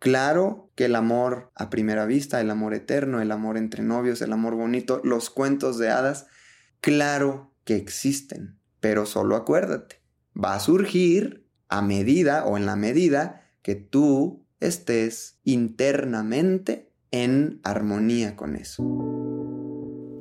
Claro que el amor a primera vista, el amor eterno, el amor entre novios, el amor bonito, los cuentos de hadas, claro que existen, pero solo acuérdate, va a surgir a medida o en la medida que tú estés internamente en armonía con eso.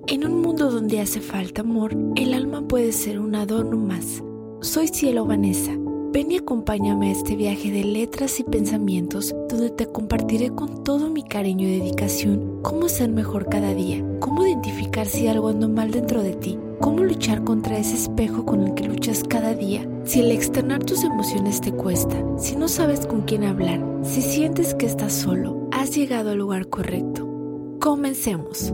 En un mundo donde hace falta amor, el alma puede ser un adorno más. Soy Cielo Vanessa. Ven y acompáñame a este viaje de letras y pensamientos donde te compartiré con todo mi cariño y dedicación cómo ser mejor cada día, cómo identificar si algo anda mal dentro de ti, cómo luchar contra ese espejo con el que luchas cada día. Si el externar tus emociones te cuesta, si no sabes con quién hablar, si sientes que estás solo, has llegado al lugar correcto. Comencemos.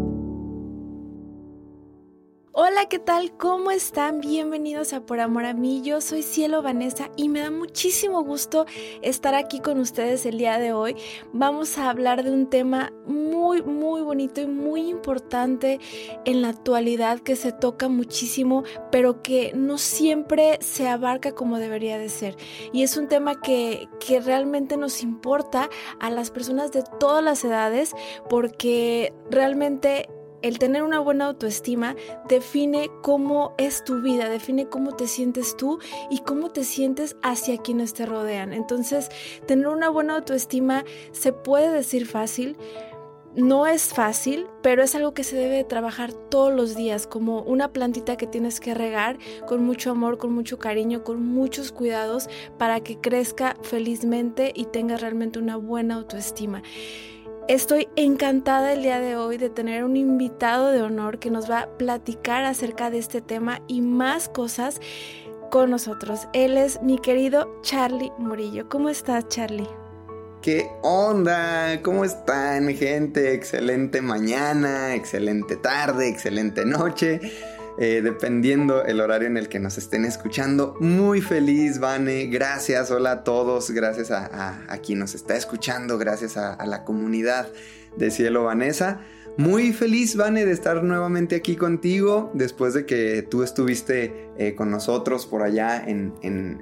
Hola, ¿qué tal? ¿Cómo están? Bienvenidos a Por Amor a mí. Yo soy Cielo Vanessa y me da muchísimo gusto estar aquí con ustedes el día de hoy. Vamos a hablar de un tema muy, muy bonito y muy importante en la actualidad que se toca muchísimo, pero que no siempre se abarca como debería de ser. Y es un tema que, que realmente nos importa a las personas de todas las edades porque realmente el tener una buena autoestima define cómo es tu vida, define cómo te sientes tú y cómo te sientes hacia quienes te rodean. Entonces, tener una buena autoestima se puede decir fácil, no es fácil, pero es algo que se debe trabajar todos los días, como una plantita que tienes que regar con mucho amor, con mucho cariño, con muchos cuidados para que crezca felizmente y tenga realmente una buena autoestima. Estoy encantada el día de hoy de tener un invitado de honor que nos va a platicar acerca de este tema y más cosas con nosotros. Él es mi querido Charlie Murillo. ¿Cómo estás, Charlie? ¿Qué onda? ¿Cómo están, gente? Excelente mañana, excelente tarde, excelente noche. Eh, dependiendo el horario en el que nos estén escuchando. Muy feliz, Vane. Gracias, hola a todos. Gracias a, quien nos está escuchando. Gracias a, la comunidad de Cielo Vanessa. Muy feliz, Vane, de estar nuevamente aquí contigo después de que tú estuviste eh, con nosotros por allá en,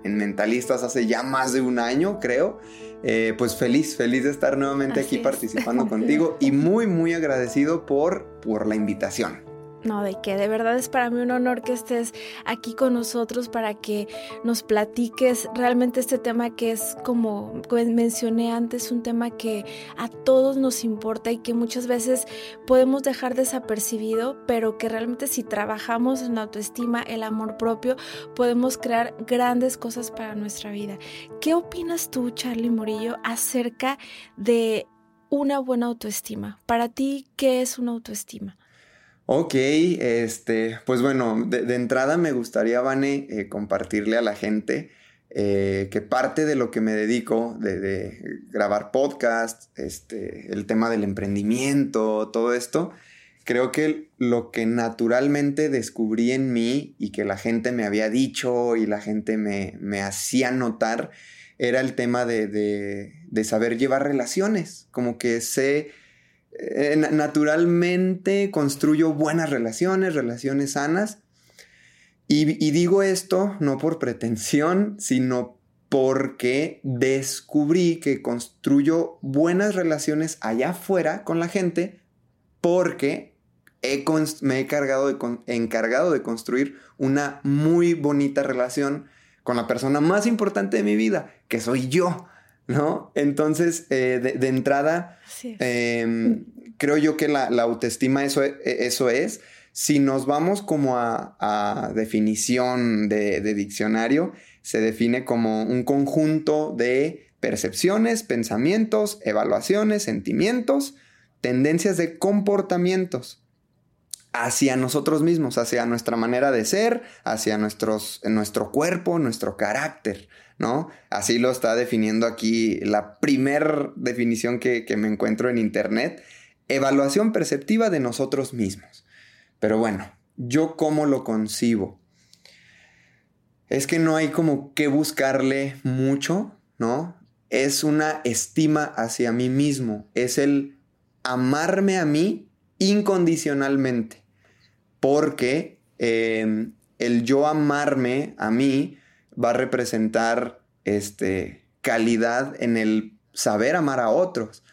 Mentalistas hace ya más de un año, creo. Eh, pues feliz, feliz de estar nuevamente aquí participando contigo y muy, muy agradecido por, por la invitación. No, de que de verdad es para mí un honor que estés aquí con nosotros para que nos platiques realmente este tema que es como mencioné antes, un tema que a todos nos importa y que muchas veces podemos dejar desapercibido, pero que realmente si trabajamos en la autoestima, el amor propio, podemos crear grandes cosas para nuestra vida. ¿Qué opinas tú, Charlie Morillo, acerca de una buena autoestima? Para ti, ¿qué es una autoestima? Ok, este, pues bueno, de, entrada me gustaría, Vane, eh, compartirle a la gente eh, que parte de lo que me dedico, de, grabar podcast, este, el tema del emprendimiento, todo esto, creo que lo que naturalmente descubrí en mí y que la gente me había dicho y la gente me, me hacía notar era el tema de, de saber llevar relaciones, como que sé eh, naturalmente construyo buenas relaciones, relaciones sanas. Y, digo esto no por pretensión, sino porque descubrí que construyo buenas relaciones allá afuera con la gente porque me he cargado encargado de construir una muy bonita relación con la persona más importante de mi vida, que soy yo. ¿No? Entonces, eh, de, entrada, em, creo yo que la, autoestima eso, e, eso, es. Si nos vamos como a, definición de, de, diccionario, se define como un conjunto de percepciones, pensamientos, evaluaciones, sentimientos, tendencias de comportamientos hacia nosotros mismos, hacia nuestra manera de ser, hacia nuestros, nuestro cuerpo, nuestro carácter, ¿no? Así lo está definiendo aquí la primer definición que, que me encuentro en internet, evaluación perceptiva de nosotros mismos. Pero bueno, ¿yo cómo lo concibo? Es que no hay como que buscarle mucho, ¿no? Es una estima hacia mí mismo, es el amarme a mí incondicionalmente porque em, el yo amarme a mí va a representar este, calidad en el saber amar a otros.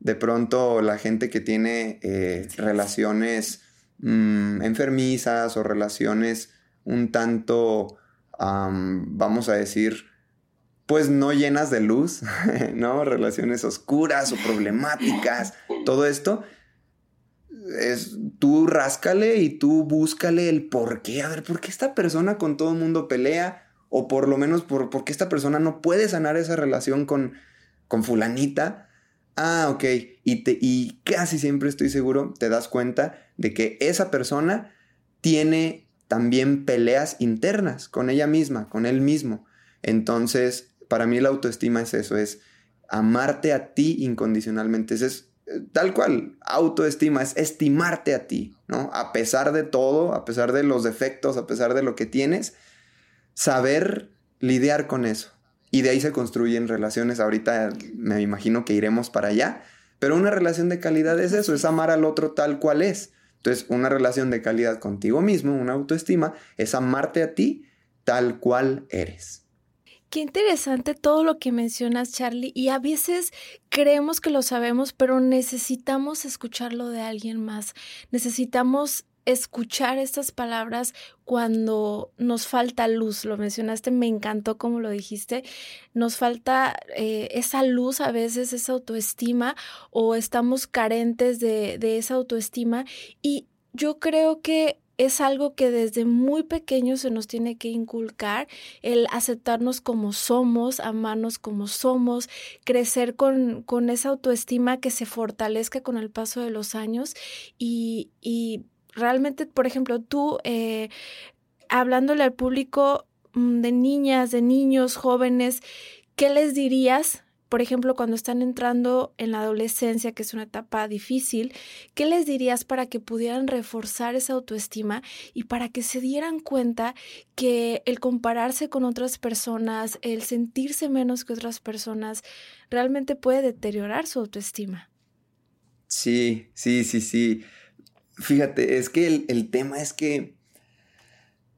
De pronto la gente que tiene eh, relaciones mm, enfermizas o relaciones un tanto, vamos a decir, pues no llenas de luz, ¿no? Relaciones oscuras o problemáticas, todo esto. Es, tú ráscale y tú búscale el por qué. A ver, ¿por qué esta persona con todo el mundo pelea? O por lo menos, por, ¿por qué esta persona no puede sanar esa relación con, con fulanita? Ah, ok. Y, te, y casi siempre estoy seguro, te das cuenta de que esa persona tiene también peleas internas con ella misma, con él mismo. Entonces, para mí la autoestima es eso, es amarte a ti incondicionalmente. es eh, tal cual, autoestima, es estimarte a ti, ¿no? A pesar de todo, a pesar de los defectos, a pesar de lo que tienes, saber lidiar con eso. Y de ahí se construyen relaciones. Ahorita me imagino que iremos para allá. Pero una relación de calidad es eso, es amar al otro tal cual es. Entonces, una relación de calidad contigo mismo, una autoestima, es amarte a ti tal cual eres. Qué interesante todo lo que mencionas, Charlie. Y a veces creemos que lo sabemos, pero necesitamos escucharlo de alguien más. Necesitamos escuchar estas palabras cuando nos falta luz. Lo mencionaste, me encantó como lo dijiste. Nos falta eh, esa luz a veces, esa autoestima, o estamos carentes de, de esa autoestima. Y yo creo que es algo que desde muy pequeño se nos tiene que inculcar, el aceptarnos como somos, amarnos como somos, crecer con, con esa autoestima que se fortalezca con el paso de los años y, y realmente, por ejemplo, tú eh, hablándole al público mm, de niñas, de niños, jóvenes, ¿qué les dirías por ejemplo, cuando están entrando en la adolescencia, que es una etapa difícil, ¿qué les dirías para que pudieran reforzar esa autoestima y para que se dieran cuenta que el compararse con otras personas, el sentirse menos que otras personas, realmente puede deteriorar su autoestima? Sí, sí, sí, sí. Fíjate, es que el, tema es que...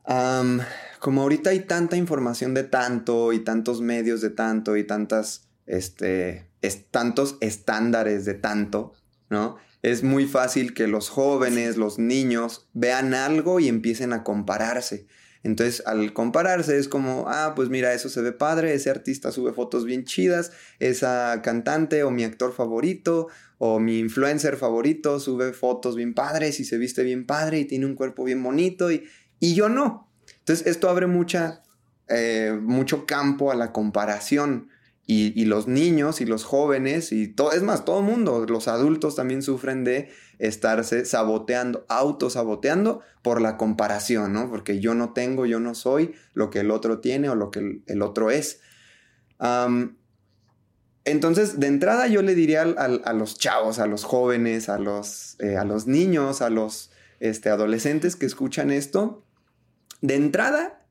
como ahorita hay tanta información de tanto y tantos medios de tanto y tantas este, es tantos estándares de tanto, ¿no? Es muy fácil que los jóvenes, los niños, vean algo y empiecen a compararse. Entonces, al compararse es como, ah, pues mira, eso se ve padre, ese artista sube fotos bien chidas, esa cantante o mi actor favorito o mi influencer favorito sube fotos bien padres y se viste bien padre y tiene un cuerpo bien bonito y, y yo no. Entonces, esto abre mucha, eh, mucho campo a la comparación. Y, los niños y los jóvenes y todo, es más, todo el mundo, los adultos también sufren de estarse saboteando, autosaboteando por la comparación, ¿no? Porque yo no tengo, yo no soy lo que el otro tiene o lo que el, otro es. entonces, de entrada yo le diría a, los chavos, a los jóvenes, a los, eh, a los niños, a los este, adolescentes que escuchan esto, de entrada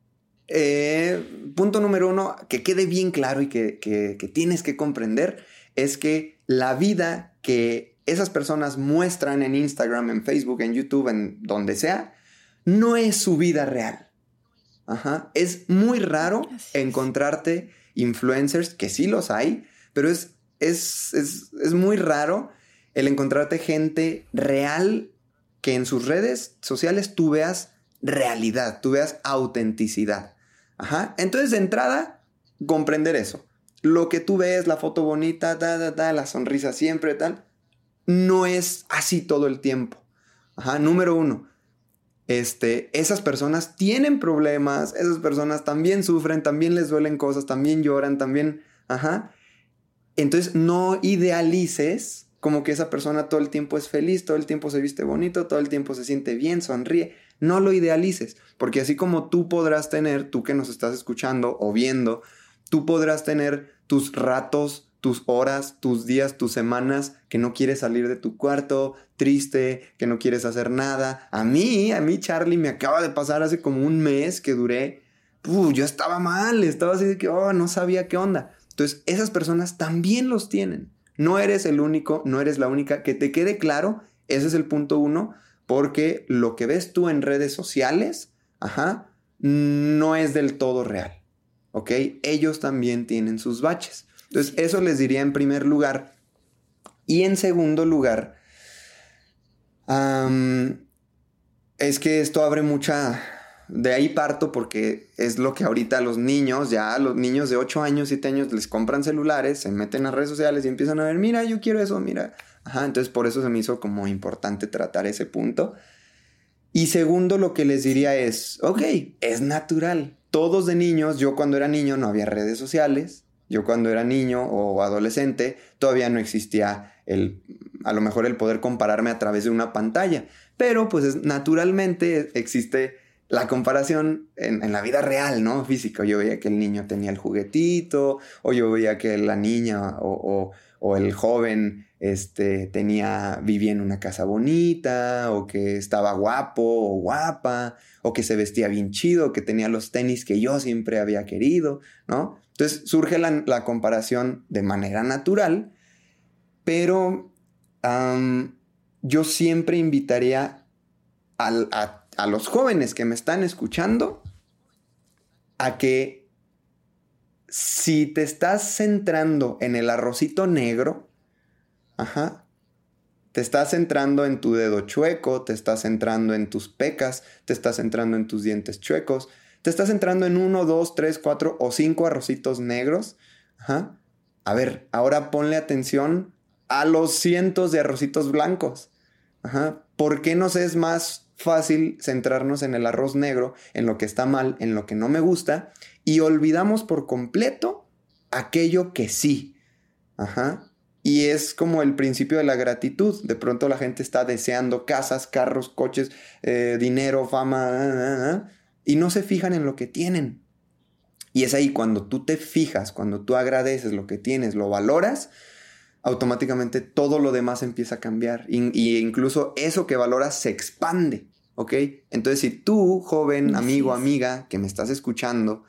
eh, punto número uno, que quede bien claro y que, que, tienes que comprender, es que la vida que esas personas muestran en Instagram, en Facebook, en YouTube, en donde sea, no es su vida real. Ajá. Es muy raro encontrarte influencers, que sí los hay, pero es, es, es, es muy raro el encontrarte gente real que en sus redes sociales tú veas realidad, tú veas autenticidad. Ajá. Entonces, de entrada, comprender eso. Lo que tú ves, la foto bonita, la sonrisa siempre, tal, no es así todo el tiempo. Ajá. Número uno, este, esas personas tienen problemas, esas personas también sufren, también les duelen cosas, también lloran, también, ajá. Entonces, no idealices como que esa persona todo el tiempo es feliz, todo el tiempo se viste bonito, todo el tiempo se siente bien, sonríe. No lo idealices, porque así como tú podrás tener, tú que nos estás escuchando o viendo, tú podrás tener tus ratos, tus horas, tus días, tus semanas que no quieres salir de tu cuarto, triste, que no quieres hacer nada. A mí, a mí Charlie me acaba de pasar hace como un mes que duré, yo estaba mal, estaba así de que, oh, no sabía qué onda. Entonces, esas personas también los tienen. No eres el único, no eres la única. Que te quede claro, ese es el punto uno porque lo que ves tú en redes sociales, ajá, no es del todo real, ¿ok? Ellos también tienen sus baches. Entonces, eso les diría en primer lugar. Y en segundo lugar, es que esto abre mucha... De ahí parto porque es lo que ahorita los niños, ya los niños de 8 años, 7 años, les compran celulares, se meten a redes sociales y empiezan a ver, mira, yo quiero eso, mira. Ajá, entonces por eso se me hizo como importante tratar ese punto. Y segundo, lo que les diría es, ok, es natural. Todos de niños, yo cuando era niño no había redes sociales, yo cuando era niño o adolescente todavía no existía el, a lo mejor el poder compararme a través de una pantalla. Pero pues naturalmente existe la comparación en, la vida real, ¿no? Física. Yo veía que el niño tenía el juguetito, o yo veía que la niña o, el joven este, tenía, vivía en una casa bonita, o que estaba guapo o guapa, o que se vestía bien chido, que tenía los tenis que yo siempre había querido, ¿no? Entonces surge la, comparación de manera natural, pero yo siempre invitaría a, los jóvenes que me están escuchando a que si te estás centrando en el arrocito negro, ajá, te estás centrando en tu dedo chueco, te estás centrando en tus pecas, te estás centrando en tus dientes chuecos, te estás centrando en uno, dos, tres, cuatro o cinco arrocitos negros. Ajá. A ver, ahora ponle atención a los cientos de arrocitos blancos. Ajá. ¿Por qué nos es más fácil centrarnos en el arroz negro, en lo que está mal, en lo que no me gusta, y olvidamos por completo aquello que sí? Ajá. Y es como el principio de la gratitud. De pronto la gente está deseando casas, carros, coches, eh, dinero, fama, ah, ah, ah, y no se fijan en lo que tienen. Y es ahí cuando tú te fijas, cuando tú agradeces lo que tienes, lo valoras, automáticamente todo lo demás empieza a cambiar. Y, incluso eso que valoras se expande, ¿ok? Entonces si tú, joven, amigo, amiga, que me estás escuchando,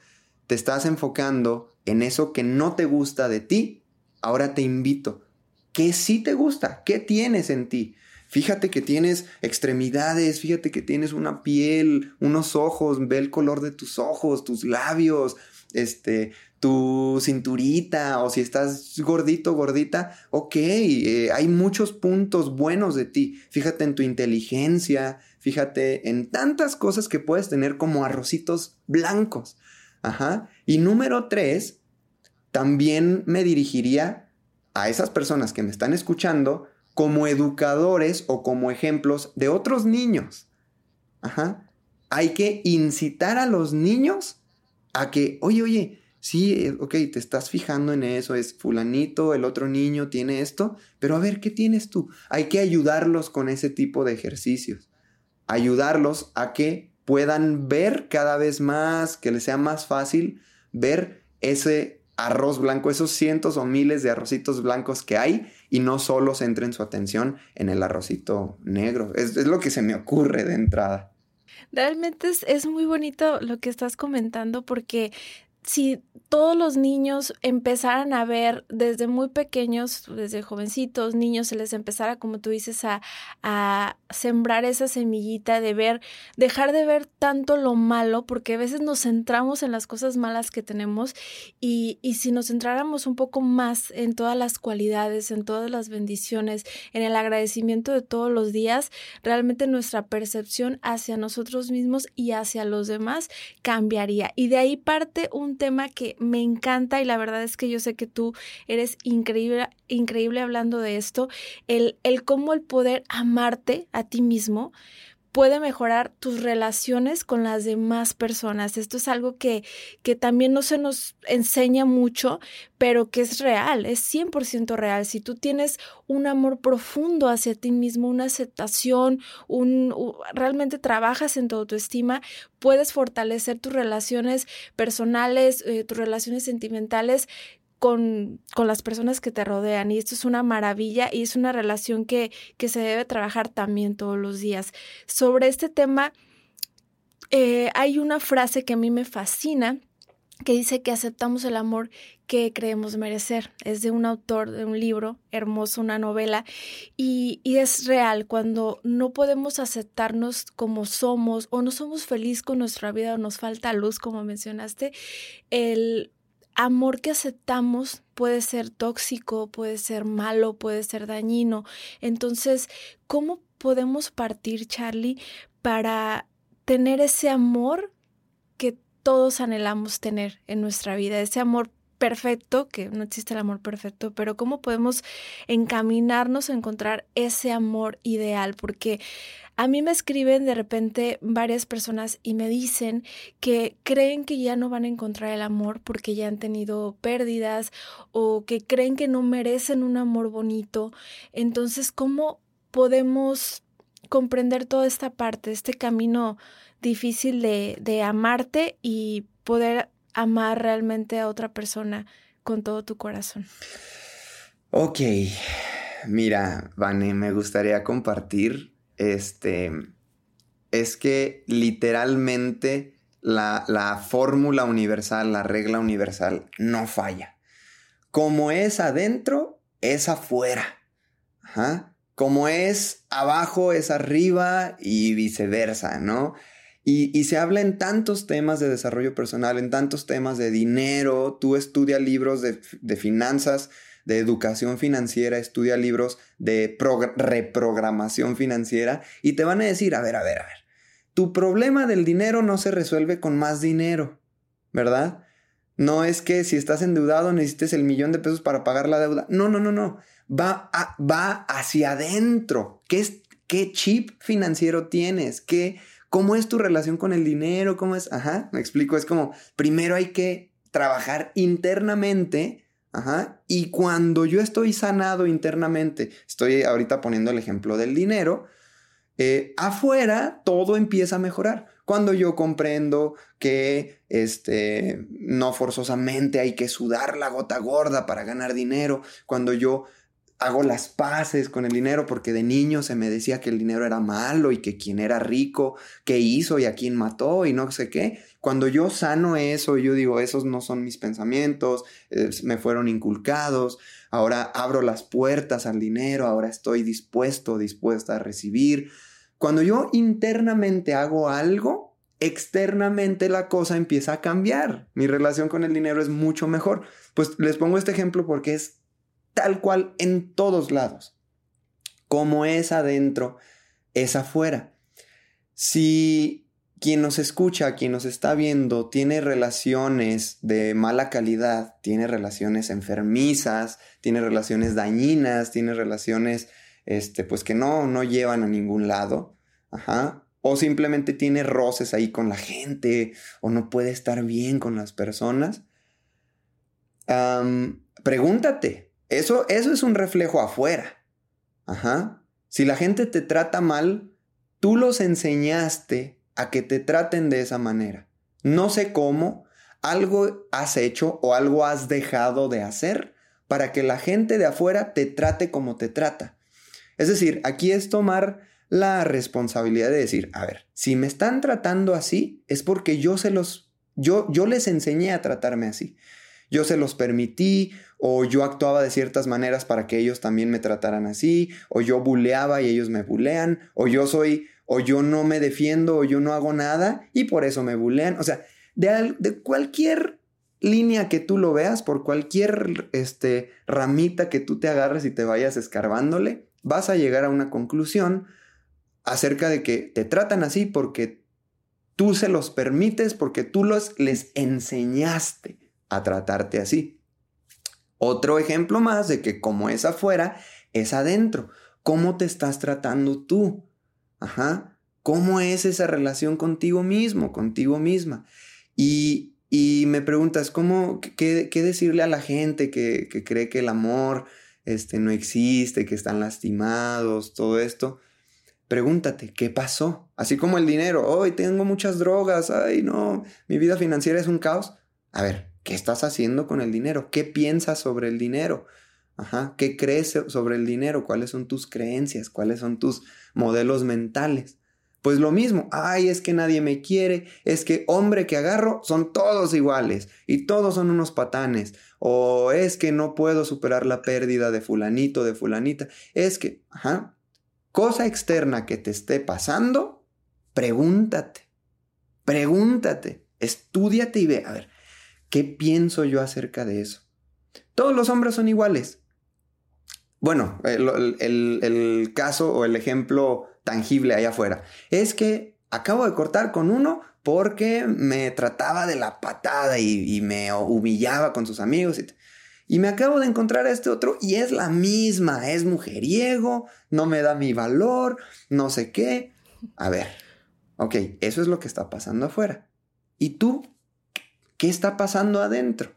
te estás enfocando en eso que no te gusta de ti, ahora te invito. ¿Qué sí te gusta? ¿Qué tienes en ti? Fíjate que tienes extremidades, fíjate que tienes una piel, unos ojos, ve el color de tus ojos, tus labios, este, tu cinturita o si estás gordito, gordita, ok, eh, hay muchos puntos buenos de ti. Fíjate en tu inteligencia, fíjate en tantas cosas que puedes tener como arrocitos blancos. Ajá. Y número tres, también me dirigiría a esas personas que me están escuchando como educadores o como ejemplos de otros niños. Ajá. Hay que incitar a los niños a que, oye, oye, sí, eh, ok, te estás fijando en eso, es fulanito, el otro niño tiene esto, pero a ver, ¿qué tienes tú? Hay que ayudarlos con ese tipo de ejercicios, ayudarlos a que puedan ver cada vez más, que les sea más fácil ver ese arroz blanco, esos cientos o miles de arrocitos blancos que hay y no solo centren su atención en el arrocito negro. Es, lo que se me ocurre de entrada. Realmente es, muy bonito lo que estás comentando porque si todos los niños empezaran a ver desde muy pequeños, desde jovencitos, niños, se les empezara, como tú dices, a, a, sembrar esa semillita de ver, dejar de ver tanto lo malo, porque a veces nos centramos en las cosas malas que tenemos y, y si nos centráramos un poco más en todas las cualidades, en todas las bendiciones, en el agradecimiento de todos los días, realmente nuestra percepción hacia nosotros mismos y hacia los demás cambiaría. Y de ahí parte un tema que me encanta y la verdad es que yo sé que tú eres increíble, increíble hablando de esto, el, el cómo el poder amarte a ti mismo puede mejorar tus relaciones con las demás personas. Esto es algo que, que también no se nos enseña mucho, pero que es real, es 100% real. Si tú tienes un amor profundo hacia ti mismo, una aceptación, un, realmente trabajas en tu autoestima, puedes fortalecer tus relaciones personales, eh, tus relaciones sentimentales con, con, las personas que te rodean y esto es una maravilla y es una relación que, que se debe trabajar también todos los días. Sobre este tema, eh, hay una frase que a mí me fascina que dice que aceptamos el amor que creemos merecer. Es de un autor de un libro hermoso, una novela, y, y, es real. Cuando no podemos aceptarnos como somos o no somos felices con nuestra vida o nos falta luz, como mencionaste, el amor que aceptamos puede ser tóxico, puede ser malo, puede ser dañino. Entonces, ¿cómo podemos partir, Charlie, para tener ese amor que todos anhelamos tener en nuestra vida, ese amor perfecto, que no existe el amor perfecto, pero cómo podemos encaminarnos a encontrar ese amor ideal, porque a mí me escriben de repente varias personas y me dicen que creen que ya no van a encontrar el amor porque ya han tenido pérdidas o que creen que no merecen un amor bonito. Entonces, ¿cómo podemos comprender toda esta parte, este camino difícil de, de amarte y poder amar realmente a otra persona con todo tu corazón. Ok, mira, Vane, me gustaría compartir, este, es que literalmente la, la fórmula universal, la regla universal, no falla. Como es adentro, es afuera. Como es abajo, es arriba y viceversa, ¿no? Y, se habla en tantos temas de desarrollo personal, en tantos temas de dinero. Tú estudias libros de, finanzas, de educación financiera, estudia libros de reprogramación financiera y te van a decir, a ver, a ver, a ver, tu problema del dinero no se resuelve con más dinero, ¿verdad? No es que si estás endeudado necesites el millón de pesos para pagar la deuda. No, no, no, no. Va, va hacia adentro. ¿Qué, es, ¿Qué chip financiero tienes? ¿Qué ¿Cómo es tu relación con el dinero? ¿Cómo es? Ajá, me explico. Es como, primero hay que trabajar internamente. Y cuando yo estoy sanado internamente, estoy ahorita poniendo el ejemplo del dinero, eh, afuera todo empieza a mejorar. Cuando yo comprendo que este, no forzosamente hay que sudar la gota gorda para ganar dinero, cuando yo hago las paces con el dinero porque de niño se me decía que el dinero era malo y que quien era rico, qué hizo y a quién mató y no sé qué. Cuando yo sano eso, yo digo, esos no son mis pensamientos, me fueron inculcados, ahora abro las puertas al dinero, ahora estoy dispuesto, dispuesta a recibir. Cuando yo internamente hago algo, externamente la cosa empieza a cambiar. Mi relación con el dinero es mucho mejor. Pues les pongo este ejemplo porque es tal cual en todos lados. Como es adentro, es afuera. Si quien nos escucha, quien nos está viendo, tiene relaciones de mala calidad, tiene relaciones enfermizas, tiene relaciones dañinas, tiene relaciones este, pues que no, no llevan a ningún lado, o simplemente tiene roces ahí con la gente, o no puede estar bien con las personas, pregúntate, eso, eso es un reflejo afuera. Ajá. Si la gente te trata mal, tú los enseñaste a que te traten de esa manera. No sé cómo, algo has hecho o algo has dejado de hacer para que la gente de afuera te trate como te trata. Es decir, aquí es tomar la responsabilidad de decir, a ver, si me están tratando así, es porque yo se los, yo, yo les enseñé a tratarme así. Yo se los permití, o yo actuaba de ciertas maneras para que ellos también me trataran así, o yo buleaba y ellos me bulean, o yo soy, o yo no me defiendo, o yo no hago nada y por eso me bulean. O sea, de, de cualquier línea que tú lo veas, por cualquier este, ramita que tú te agarres y te vayas escarbándole, vas a llegar a una conclusión acerca de que te tratan así porque tú se los permites, porque tú los, les enseñaste a tratarte así. Otro ejemplo más de que como es afuera, es adentro. ¿Cómo te estás tratando tú? Ajá. ¿Cómo es esa relación contigo mismo, contigo misma? Y, me preguntas, ¿cómo, qué, decirle a la gente que, cree que el amor este, no existe, que están lastimados, todo esto? Pregúntate, ¿qué pasó? Así como el dinero, hoy tengo muchas drogas, ay no, mi vida financiera es un caos. A ver, ¿Qué estás haciendo con el dinero? ¿Qué piensas sobre el dinero? ¿qué crees sobre el dinero? ¿Cuáles son tus creencias? ¿Cuáles son tus modelos mentales? Pues lo mismo, ay, es que nadie me quiere, es que hombre que agarro son todos iguales y todos son unos patanes, o es que no puedo superar la pérdida de fulanito, de fulanita, es que, ajá, cosa externa que te esté pasando, pregúntate, pregúntate, estudiate y ve, a ver, ¿Qué pienso yo acerca de eso? Todos los hombres son iguales. Bueno, el, caso o el ejemplo tangible allá afuera es que acabo de cortar con uno porque me trataba de la patada y, me humillaba con sus amigos. Y, y, me acabo de encontrar a este otro y es la misma, es mujeriego, no me da mi valor, no sé qué. A ver, ok, eso es lo que está pasando afuera. ¿Y tú ¿Qué está pasando adentro?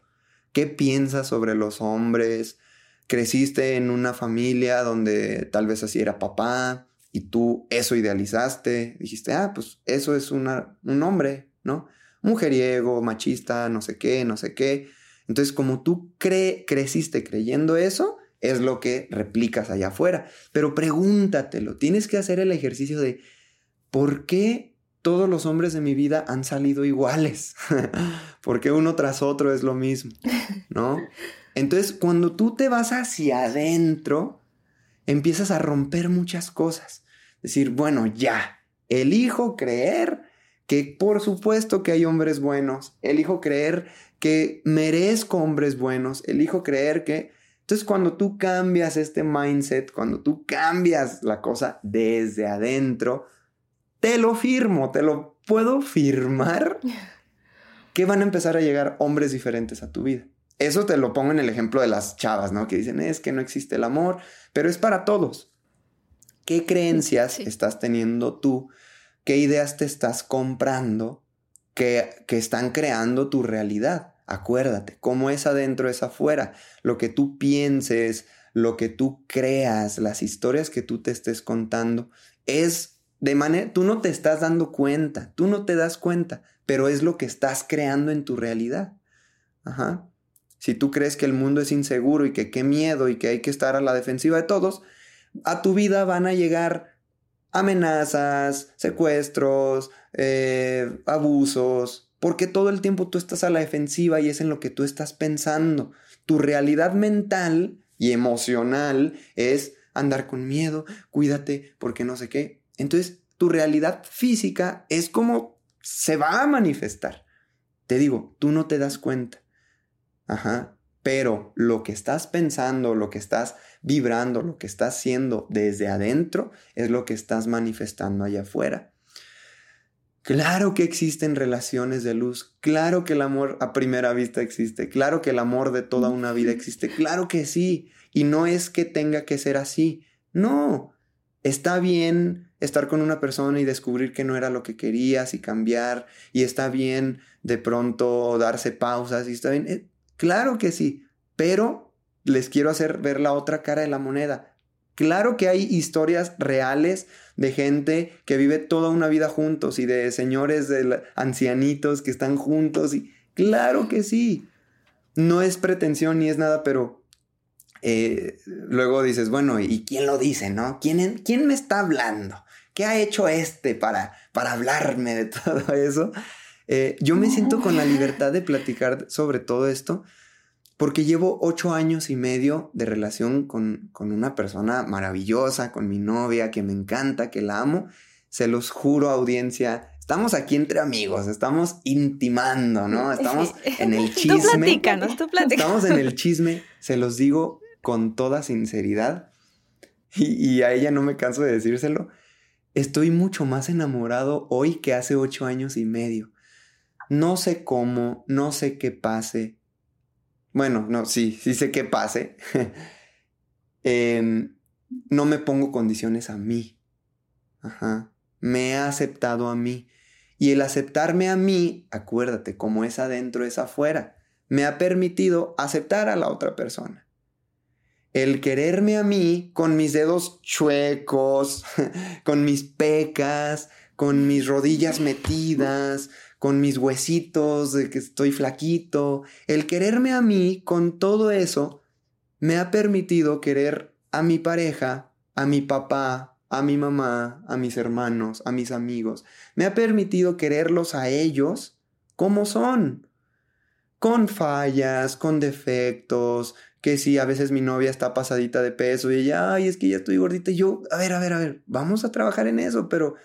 ¿Qué piensas sobre los hombres? ¿Creciste en una familia donde tal vez así era papá y tú eso idealizaste? Dijiste, ah, pues eso es una, un hombre, ¿no? Mujeriego, machista, no sé qué, no sé qué. Entonces, como tú creciste creyendo eso, es lo que replicas allá afuera. Pero pregúntatelo, tienes que hacer el ejercicio de, ¿por qué todos los hombres de mi vida han salido iguales, porque uno tras otro es lo mismo, ¿no? Entonces, cuando tú te vas hacia adentro, empiezas a romper muchas cosas. Decir, bueno, ya, elijo creer que por supuesto que hay hombres buenos, elijo creer que merezco hombres buenos, elijo creer que... Entonces, cuando tú cambias este mindset, cuando tú cambias la cosa desde adentro, te lo firmo, te lo puedo firmar que van a empezar a llegar hombres diferentes a tu vida. Eso te lo pongo en el ejemplo de las chavas, ¿no? Que dicen, es que no existe el amor, pero es para todos. ¿Qué creencias estás teniendo tú? ¿Qué ideas te estás comprando que, que están creando tu realidad? Acuérdate, cómo es adentro es afuera. Lo que tú pienses, lo que tú creas, las historias que tú te estés contando, es de manera, tú no te estás dando cuenta, tú no te das cuenta, pero es lo que estás creando en tu realidad. Ajá. Si tú crees que el mundo es inseguro y que qué miedo y que hay que estar a la defensiva de todos, a tu vida van a llegar amenazas, secuestros, eh, abusos, porque todo el tiempo tú estás a la defensiva y es en lo que tú estás pensando. Tu realidad mental y emocional es andar con miedo, cuídate porque no sé qué. Entonces, tu realidad física es como se va a manifestar. Te digo, tú no te das cuenta. Ajá. Pero lo que estás pensando, lo que estás vibrando, lo que estás haciendo desde adentro es lo que estás manifestando allá afuera. Claro que existen relaciones de luz, claro que el amor a primera vista existe, claro que el amor de toda una vida existe, claro que sí, y no es que tenga que ser así, no, está bien estar con una persona y descubrir que no era lo que querías y cambiar, y está bien de pronto darse pausas, y está bien. Eh, claro que sí, pero les quiero hacer ver la otra cara de la moneda. Claro que hay historias reales de gente que vive toda una vida juntos y de señores de ancianitos que están juntos y claro que sí. No es pretensión ni es nada, pero eh, luego dices, bueno, ¿y quién lo dice, no? ¿Quién, ¿Quién me está hablando? ¿Qué ha hecho este para, para hablarme de todo eso? Eh, yo me siento con la libertad de platicar sobre todo esto porque llevo ocho años y medio de relación con, con una persona maravillosa, con mi novia, que me encanta, que la amo. Se los juro, audiencia, estamos aquí entre amigos, estamos intimando, ¿no? Estamos en el chisme. Tú platícanos, tú platícanos. Estamos en el chisme, se los digo con toda sinceridad, y, a ella no me canso de decírselo, estoy mucho más enamorado hoy que hace ocho años y medio. No sé cómo, no sé qué pase. Bueno, no, sí, sí sé qué pase. Em, no me pongo condiciones a mí. Ajá. Me he aceptado a mí. Y el aceptarme a mí, acuérdate, como es adentro, es afuera, me ha permitido aceptar a la otra persona el quererme a mí con mis dedos chuecos, con mis pecas, con mis rodillas metidas, con mis huesitos de que estoy flaquito, el quererme a mí con todo eso me ha permitido querer a mi pareja, a mi papá, a mi mamá, a mis hermanos, a mis amigos. Me ha permitido quererlos a ellos como son, con fallas, con defectos, que si a veces mi novia está pasadita de peso y ella, ay, es que ya estoy gordita, y yo, a ver, a ver, a ver, vamos a trabajar en eso, pero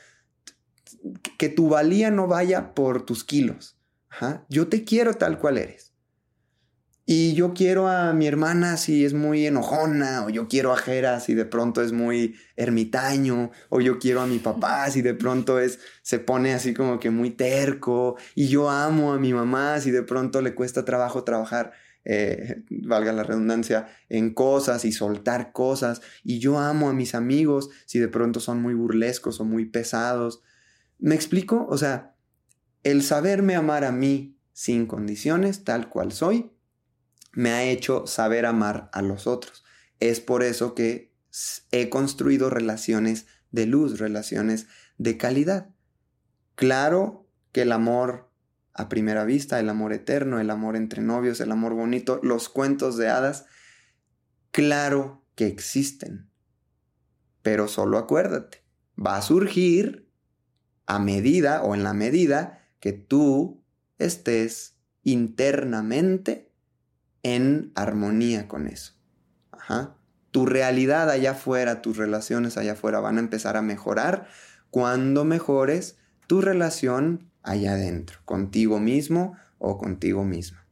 que tu valía no vaya por tus kilos. Yo te quiero tal cual eres. Y yo quiero a mi hermana si es muy enojona, o yo quiero a Jera si de pronto es muy ermitaño, o yo quiero a mi papá si de pronto es, se pone así como que muy terco, y yo amo a mi mamá si de pronto le cuesta trabajo trabajar, eh, valga la redundancia, en cosas y soltar cosas, y yo amo a mis amigos si de pronto son muy burlescos o muy pesados. ¿Me explico? O sea, el saberme amar a mí sin condiciones, tal cual soy, me ha hecho saber amar a los otros. Es por eso que he construido relaciones de luz, relaciones de calidad. Claro que el amor a primera vista, el amor eterno, el amor entre novios, el amor bonito, los cuentos de hadas, claro que existen. Pero solo acuérdate, va a surgir a medida o en la medida que tú estés internamente en armonía con eso. Ajá. Tu realidad allá afuera, tus relaciones allá afuera van a empezar a mejorar cuando mejores tu relación allá adentro, contigo mismo o contigo misma.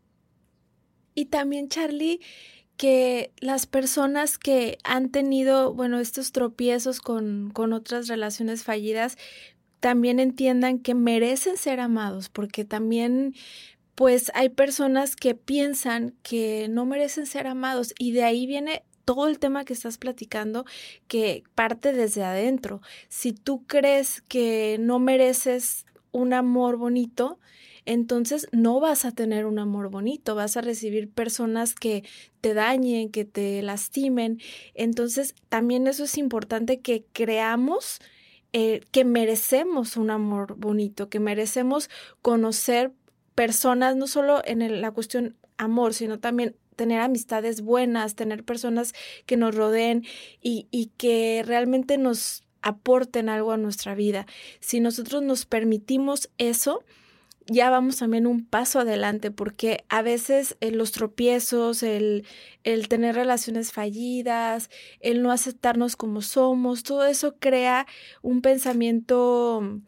Y también, Charlie, que las personas que han tenido, bueno, estos tropiezos con, con otras relaciones fallidas, también entiendan que merecen ser amados, porque también pues hay personas que piensan que no merecen ser amados y de ahí viene todo el tema que estás platicando que parte desde adentro. Si tú crees que no mereces un amor bonito, entonces no vas a tener un amor bonito, vas a recibir personas que te dañen, que te lastimen. Entonces también eso es importante que creamos eh, que merecemos un amor bonito, que merecemos conocer personas, no solo en la cuestión amor, sino también tener amistades buenas, tener personas que nos rodeen y, y que realmente nos aporten algo a nuestra vida. Si nosotros nos permitimos eso, ya vamos también un paso adelante, porque a veces eh, los tropiezos, el, el tener relaciones fallidas, el no aceptarnos como somos, todo eso crea un pensamiento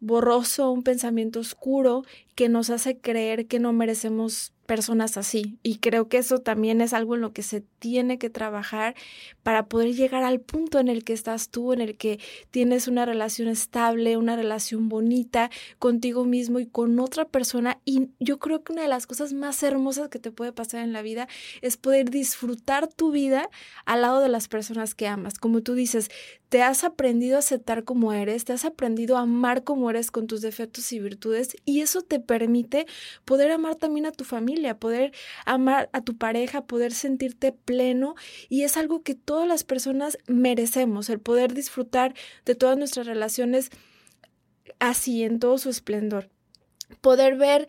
borroso, un pensamiento oscuro que nos hace creer que no merecemos personas así. Y creo que eso también es algo en lo que se tiene que trabajar para poder llegar al punto en el que estás tú, en el que tienes una relación estable, una relación bonita contigo mismo y con otra persona. Y yo creo que una de las cosas más hermosas que te puede pasar en la vida es poder disfrutar tu vida al lado de las personas que amas. Como tú dices, te has aprendido a aceptar como eres, te has aprendido a amar como eres con tus defectos y virtudes y eso te permite poder amar también a tu familia, poder amar a tu pareja, poder sentirte pleno y es algo que todas las personas merecemos, el poder disfrutar de todas nuestras relaciones así en todo su esplendor. Poder ver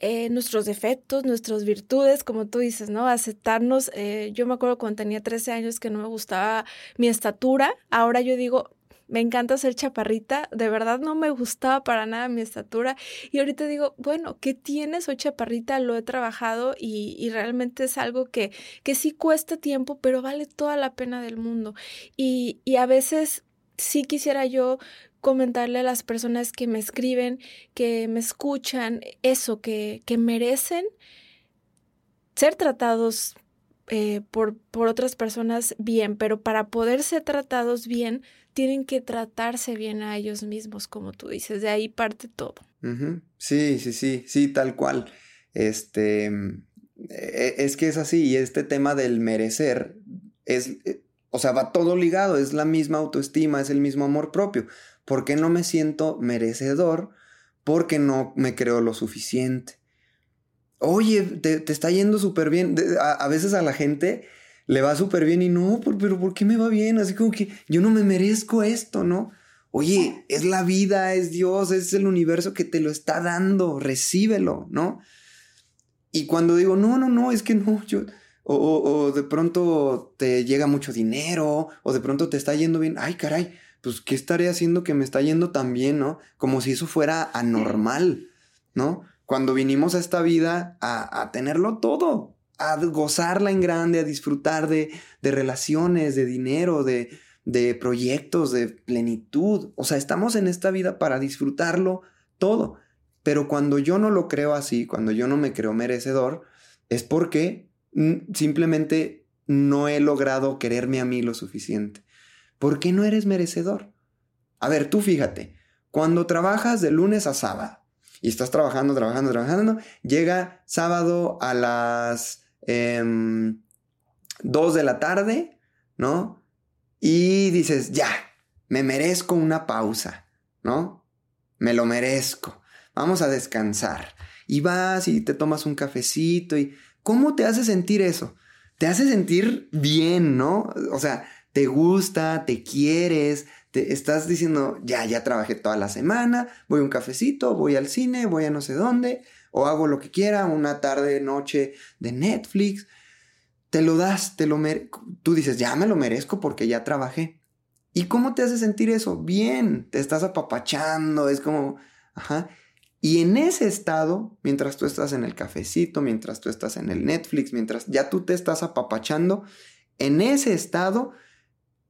eh, nuestros defectos, nuestras virtudes, como tú dices, ¿no? Aceptarnos. Eh, yo me acuerdo cuando tenía 13 años que no me gustaba mi estatura. Ahora yo digo, me encanta ser chaparrita, de verdad no me gustaba para nada mi estatura y ahorita digo, bueno, ¿qué tienes? Soy chaparrita, lo he trabajado y, y, realmente es algo que, que sí cuesta tiempo, pero vale toda la pena del mundo. Y, y a veces sí quisiera yo comentarle a las personas que me escriben, que me escuchan, eso, que, que merecen ser tratados eh, por, por otras personas bien, pero para poder ser tratados bien, tienen que tratarse bien a ellos mismos, como tú dices, de ahí parte todo. Sí, sí, sí, sí, tal cual. Este, e, es que es así, y este tema del merecer es, eh, o sea, va todo ligado, es la misma autoestima, es el mismo amor propio. ¿Por qué no me siento merecedor? Porque no me creo lo suficiente. Oye, te, está yendo súper bien. A, veces a la gente le va súper bien y no, pero ¿por qué me va bien? Así como que yo no me merezco esto, ¿no? Oye, es la vida, es Dios, es el universo que te lo está dando, recíbelo, ¿no? Y cuando digo, no, no, no, es que no, yo, o, o, de pronto te llega mucho dinero, o de pronto te está yendo bien, ay, caray, pues, ¿qué estaré haciendo que me está yendo tan bien, no? Como si eso fuera anormal, ¿no? Cuando vinimos a esta vida a, tenerlo todo, a gozarla en grande, a disfrutar de, de relaciones, de dinero, de, de proyectos, de plenitud. O sea, estamos en esta vida para disfrutarlo todo. Pero cuando yo no lo creo así, cuando yo no me creo merecedor, es porque simplemente no he logrado quererme a mí lo suficiente. ¿Por qué no eres merecedor? A ver, tú fíjate, cuando trabajas de lunes a sábado y estás trabajando, trabajando, trabajando, llega sábado a las 2 em, de la tarde, ¿no? Y dices, ya, me merezco una pausa, ¿no? Me lo merezco. Vamos a descansar. Y vas y te tomas un cafecito y ¿cómo te hace sentir eso? Te hace sentir bien, ¿no? O sea, te gusta, te quieres, te estás diciendo, ya, ya trabajé toda la semana, voy a un cafecito, voy al cine, voy a no sé dónde, o hago lo que quiera, una tarde, noche de Netflix. Te lo das, te lo tú dices, ya me lo merezco porque ya trabajé. ¿Y cómo te hace sentir eso? Bien, te estás apapachando, es como, ajá. Y en ese estado, mientras tú estás en el cafecito, mientras tú estás en el Netflix, mientras ya tú te estás apapachando, en ese estado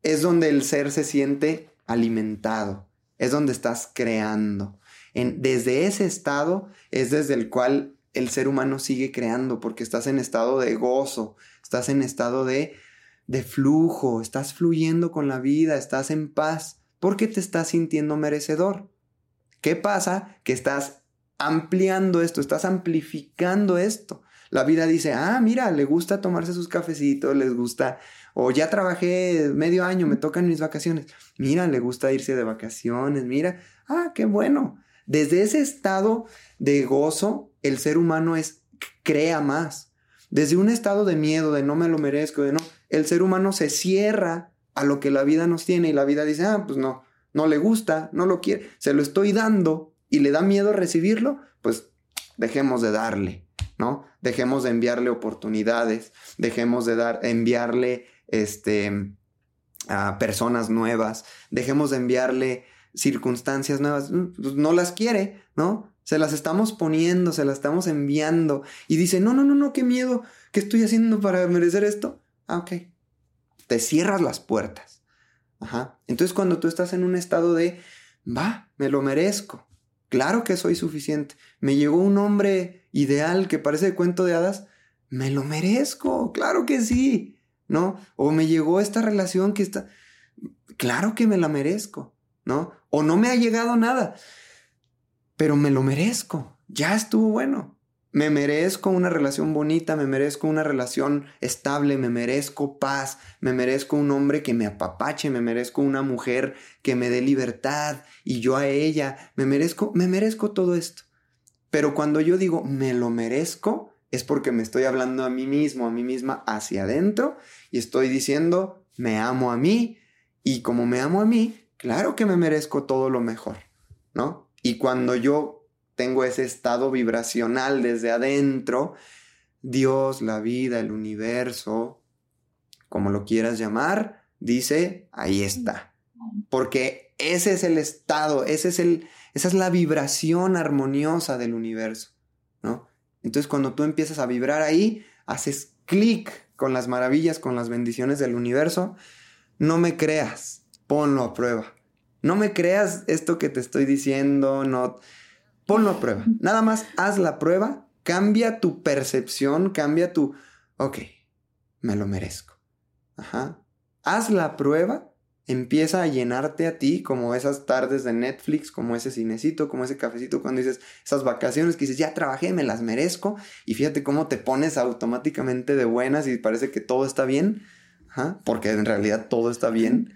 es donde el ser se siente alimentado, es donde estás creando. En, desde ese estado es desde el cual el ser humano sigue creando, porque estás en estado de gozo, estás en estado de, de flujo, estás fluyendo con la vida, estás en paz, porque te estás sintiendo merecedor. ¿Qué pasa? Que estás ampliando esto, estás amplificando esto. La vida dice, ah, mira, le gusta tomarse sus cafecitos, les gusta o ya trabajé medio año, me tocan mis vacaciones. Mira, le gusta irse de vacaciones, mira, ah, qué bueno. Desde ese estado de gozo, el ser humano es crea más. Desde un estado de miedo, de no me lo merezco, de no, el ser humano se cierra a lo que la vida nos tiene y la vida dice, ah, pues no, no le gusta, no lo quiere, se lo estoy dando y le da miedo recibirlo, pues dejemos de darle, ¿no? Dejemos de enviarle oportunidades, dejemos de dar, enviarle este, a personas nuevas, dejemos de enviarle circunstancias nuevas, mm, pues, no las quiere, ¿no? Se las estamos poniendo, se las estamos enviando y dice, no, no, no, no, qué miedo, ¿qué estoy haciendo para merecer esto? Ah, ok. Te cierras las puertas. Ajá. Entonces cuando tú estás en un estado de, va, me lo merezco, claro que soy suficiente, me llegó un hombre ideal que parece de cuento de hadas, me lo merezco, claro que sí. ¿no? O me llegó esta relación que está... Claro que me la merezco, ¿no? O no me ha llegado nada, pero me lo merezco. Ya estuvo bueno. Me merezco una relación bonita, me merezco una relación estable, me merezco paz, me merezco un hombre que me apapache, me merezco una mujer que me dé libertad y yo a ella, me merezco, me merezco todo esto. Pero cuando yo digo me lo merezco, es porque me estoy hablando a mí mismo, a mí misma hacia adentro y estoy diciendo, me amo a mí y como me amo a mí, claro que me merezco todo lo mejor, ¿no? Y cuando yo tengo ese estado vibracional desde adentro, Dios, la vida, el universo, como lo quieras llamar, dice, ahí está. Porque ese es el estado, ese es el, esa es la vibración armoniosa del universo, ¿no? Entonces cuando tú empiezas a vibrar ahí, haces clic con las maravillas, con las bendiciones del universo. No me creas, ponlo a prueba. No me creas esto que te estoy diciendo, no. Ponlo a prueba. Nada más haz la prueba, cambia tu percepción, cambia tu. Ok, me lo merezco. Ajá. Haz la prueba empieza a llenarte a ti como esas tardes de Netflix, como ese cinecito, como ese cafecito, cuando dices esas vacaciones que dices, ya trabajé, me las merezco, y fíjate cómo te pones automáticamente de buenas y parece que todo está bien, porque en realidad todo está bien.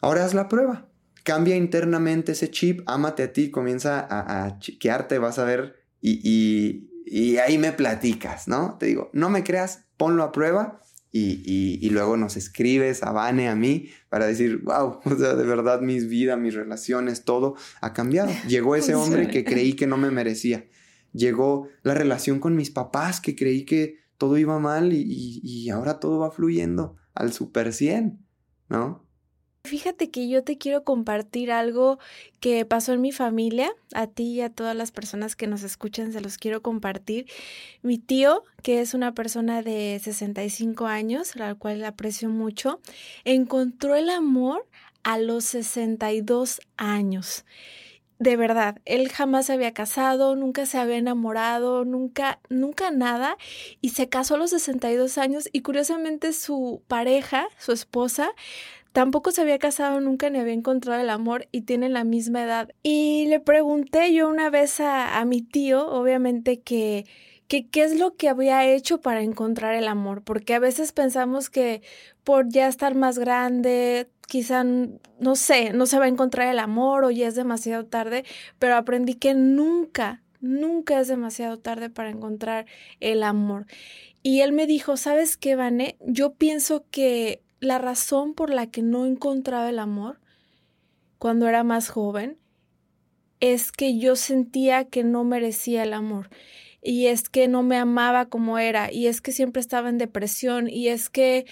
Ahora haz la prueba, cambia internamente ese chip, ámate a ti, comienza a, a chiquearte, vas a ver, y, y, y ahí me platicas, ¿no? Te digo, no me creas, ponlo a prueba y, luego nos escribes a Vane, a mí, para decir, wow, o sea, de verdad mis vidas, mis relaciones, todo ha cambiado. Llegó ese hombre que creí que no me merecía. Llegó la relación con mis papás que creí que todo iba mal y, y ahora todo va fluyendo al super 100, ¿no? Fíjate que yo te quiero compartir algo que pasó en mi familia, a ti y a todas las personas que nos escuchan se los quiero compartir. Mi tío, que es una persona de 65 años, la cual aprecio mucho, encontró el amor a los 62 años. de verdad, él jamás se había casado, nunca se había enamorado, nunca, nunca nada, y se casó a los 62 años y curiosamente su pareja, su esposa, tampoco se había casado nunca ni había encontrado el amor y tienen la misma edad. Y le pregunté yo una vez a, a mi tío, obviamente que que qué es lo que había hecho para encontrar el amor, porque a veces pensamos que por ya estar más grande, quizá, no sé, no se va a encontrar el amor o ya es demasiado tarde, pero aprendí que nunca, nunca es demasiado tarde para encontrar el amor. Y él me dijo, ¿sabes qué, Vané? Yo pienso que la razón por la que no encontraba el amor cuando era más joven es que yo sentía que no merecía el amor y es que no me amaba como era y es que siempre estaba en depresión y es que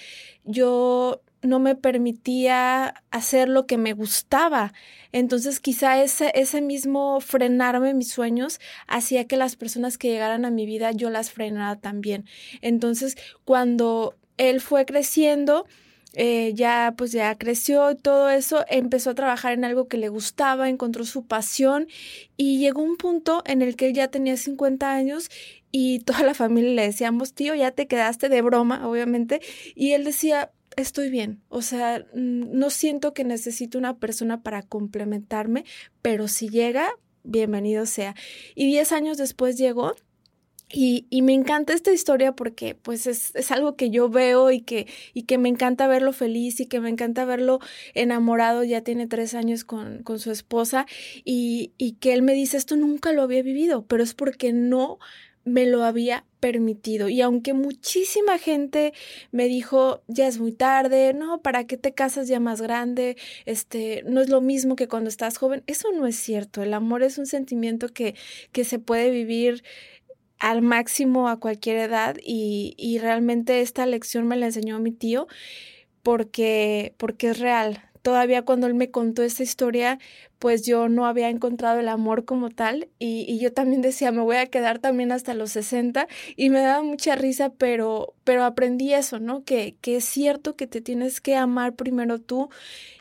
yo no me permitía hacer lo que me gustaba. Entonces quizá ese, ese mismo frenarme mis sueños hacía que las personas que llegaran a mi vida yo las frenara también. Entonces cuando él fue creciendo, eh, ya pues ya creció todo eso, empezó a trabajar en algo que le gustaba, encontró su pasión y llegó un punto en el que ya tenía 50 años y toda la familia le decíamos, tío, ya te quedaste de broma, obviamente, y él decía, estoy bien, o sea, no siento que necesite una persona para complementarme, pero si llega, bienvenido sea. Y 10 años después llegó y, y, me encanta esta historia porque pues es, es, algo que yo veo y que, y que me encanta verlo feliz y que me encanta verlo enamorado, ya tiene tres años con, con su esposa y, y que él me dice esto nunca lo había vivido, pero es porque no me lo había permitido. Y aunque muchísima gente me dijo, ya es muy tarde, no, ¿para qué te casas ya más grande? Este, no es lo mismo que cuando estás joven. Eso no es cierto. El amor es un sentimiento que, que se puede vivir al máximo a cualquier edad y, y realmente esta lección me la enseñó mi tío porque, porque es real. Todavía cuando él me contó esta historia, pues yo no había encontrado el amor como tal y, yo también decía, me voy a quedar también hasta los 60 y me daba mucha risa, pero, pero aprendí eso, ¿no? Que, que es cierto que te tienes que amar primero tú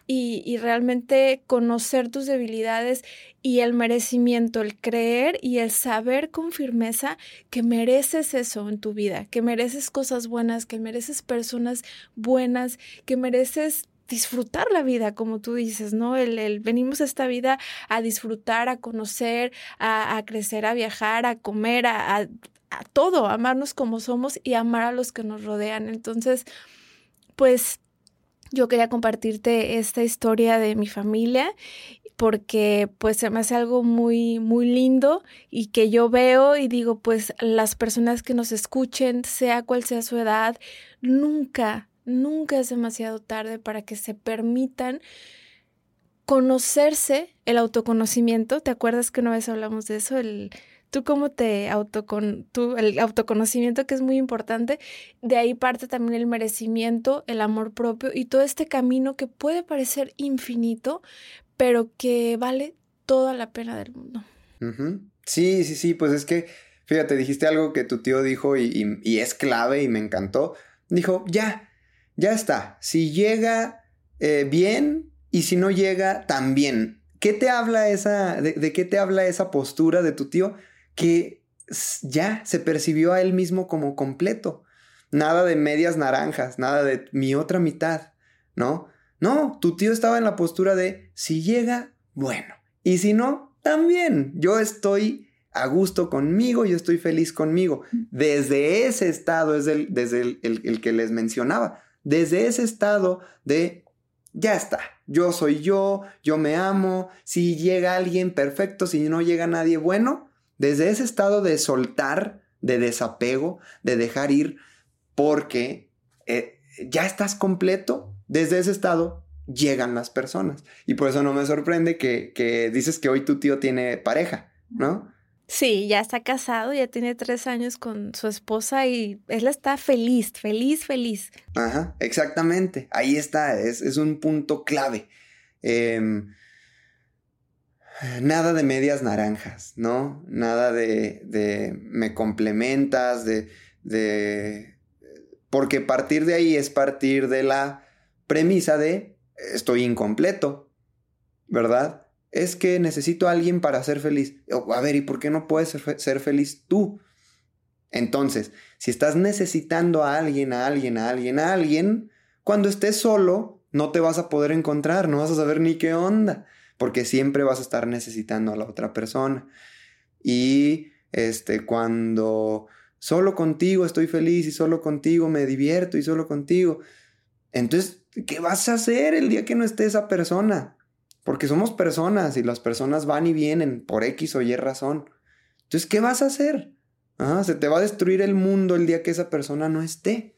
y, y realmente conocer tus debilidades y el merecimiento, el creer y el saber con firmeza que mereces eso en tu vida, que mereces cosas buenas, que mereces personas buenas, que mereces disfrutar la vida, como tú dices, ¿no? El, el, venimos a esta vida a disfrutar, a conocer, a, a crecer, a viajar, a comer, a, a, a, todo, amarnos como somos y amar a los que nos rodean. Entonces, pues yo quería compartirte esta historia de mi familia porque pues se me hace algo muy muy lindo y que yo veo y digo pues las personas que nos escuchen sea cual sea su edad nunca nunca es demasiado tarde para que se permitan conocerse el autoconocimiento te acuerdas que una vez hablamos de eso el tú cómo te autocon, tú, el autoconocimiento que es muy importante, de ahí parte también el merecimiento, el amor propio y todo este camino que puede parecer infinito, pero que vale toda la pena del mundo. Sí, sí, sí, pues es que, fíjate, dijiste algo que tu tío dijo y es clave y me encantó. Dijo, ya, ya está, si llega eh, bien y si no llega, también. ¿Qué te habla esa, de, de qué te habla esa postura de tu tío? que ya se percibió a él mismo como completo. Nada de medias naranjas, nada de mi otra mitad, ¿no? No, tu tío estaba en la postura de si llega, bueno, y si no, también. Yo estoy a gusto conmigo, yo estoy feliz conmigo. Desde ese estado es el, desde el, el, el que les mencionaba, desde ese estado de ya está, yo soy yo, yo me amo, si llega alguien perfecto, si no llega nadie bueno, desde ese estado de soltar, de desapego, de dejar ir, porque eh, ya estás completo, desde ese estado llegan las personas. Y por eso no me sorprende que, que dices que hoy tu tío tiene pareja, ¿no? Sí, ya está casado, ya tiene tres años con su esposa y él está feliz, feliz, feliz. Ajá, exactamente. Ahí está, es, un punto clave. Eh, nada de medias naranjas, ¿no? Nada de, me complementas, de... Porque partir de ahí es partir de la premisa de estoy incompleto, ¿verdad? Es que necesito a alguien para ser feliz. A ver, ¿y por qué no puedes ser feliz tú? Entonces, si estás necesitando a alguien, a alguien, a alguien, a alguien, cuando estés solo, no te vas a poder encontrar, no vas a saber ni qué onda, porque siempre vas a estar necesitando a la otra persona. Y este, cuando solo contigo estoy feliz y solo contigo me divierto y solo contigo, entonces, ¿qué vas a hacer el día que no esté esa persona? Porque somos personas y las personas van y vienen por X o Y razón. Entonces, ¿qué vas a hacer? Ah, se te va a destruir el mundo el día que esa persona no esté.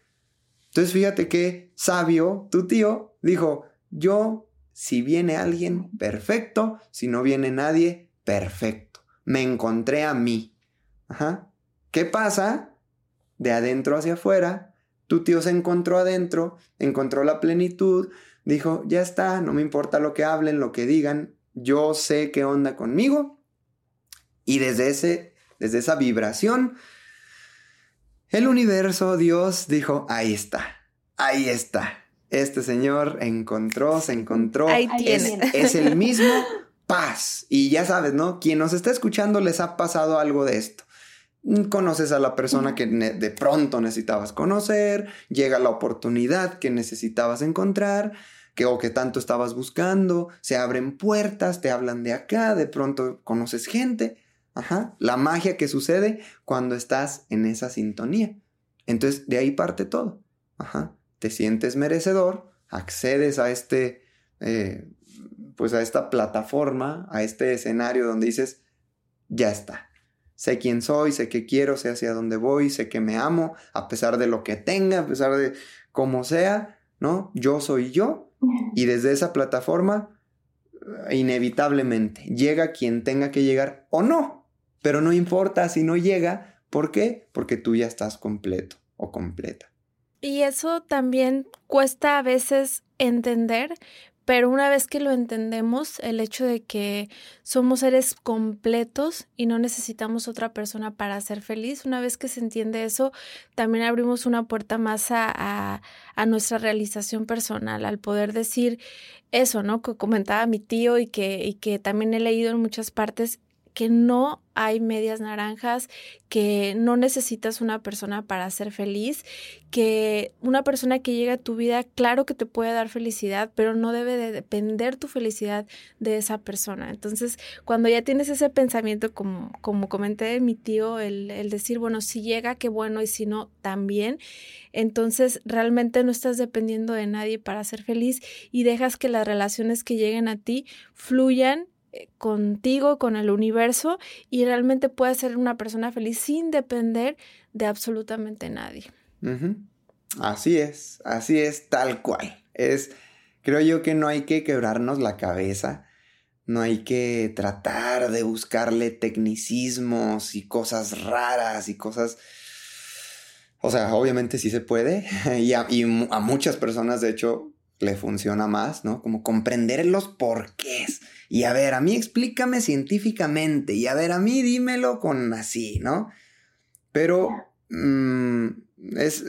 Entonces, fíjate qué sabio, tu tío dijo, yo, si viene alguien, perfecto, si no viene nadie, perfecto. Me encontré a mí. ¿Qué pasa? De adentro hacia afuera, tu tío se encontró adentro, encontró la plenitud, dijo, ya está, no me importa lo que hablen, lo que digan, yo sé qué onda conmigo. Y desde, ese, desde esa vibración, el universo, Dios dijo, ahí está, ahí está. Este señor encontró, se encontró. Ahí es, es el mismo paz. Y ya sabes, ¿no? Quien nos está escuchando les ha pasado algo de esto conoces a la persona que de pronto necesitabas conocer, llega la oportunidad que necesitabas encontrar, que o que tanto estabas buscando, se abren puertas, te hablan de acá, de pronto conoces gente. Ajá, la magia que sucede cuando estás en esa sintonía. Entonces, de ahí parte todo. Ajá, te sientes merecedor, accedes a este, eh, pues a esta plataforma, a este escenario donde dices, ya está, Sé quién soy, sé qué quiero, sé hacia dónde voy, sé que me amo, a pesar de lo que tenga, a pesar de cómo sea, ¿no? Yo soy yo. Y desde esa plataforma, inevitablemente, llega quien tenga que llegar o no. Pero no importa si no llega, ¿por qué? Porque tú ya estás completo o completa. Y eso también cuesta a veces entender, pero una vez que lo entendemos, el hecho de que somos seres completos y no necesitamos otra persona para ser feliz, una vez que se entiende eso, también abrimos una puerta más a, a, nuestra realización personal, al poder decir eso, ¿no? Que comentaba mi tío y que, y que también he leído en muchas partes, que no hay medias naranjas, que no necesitas una persona para ser feliz, que una persona que llega a tu vida, claro que te puede dar felicidad, pero no debe de depender tu felicidad de esa persona. Entonces, cuando ya tienes ese pensamiento, como, como comenté mi tío, el, el decir, bueno, si llega, qué bueno, y si no, también, entonces realmente no estás dependiendo de nadie para ser feliz y dejas que las relaciones que lleguen a ti fluyan contigo, con el universo y realmente puedes ser una persona feliz sin depender de absolutamente nadie. Así es, así es, tal cual. Es, creo yo que no hay que quebrarnos la cabeza, no hay que tratar de buscarle tecnicismos y cosas raras y cosas... O sea, obviamente sí se puede y a, y a muchas personas de hecho le funciona más, ¿no? Como comprender los porqués y a ver, a mí explícame científicamente. Y a ver, a mí dímelo con así, ¿no? Pero mm, es,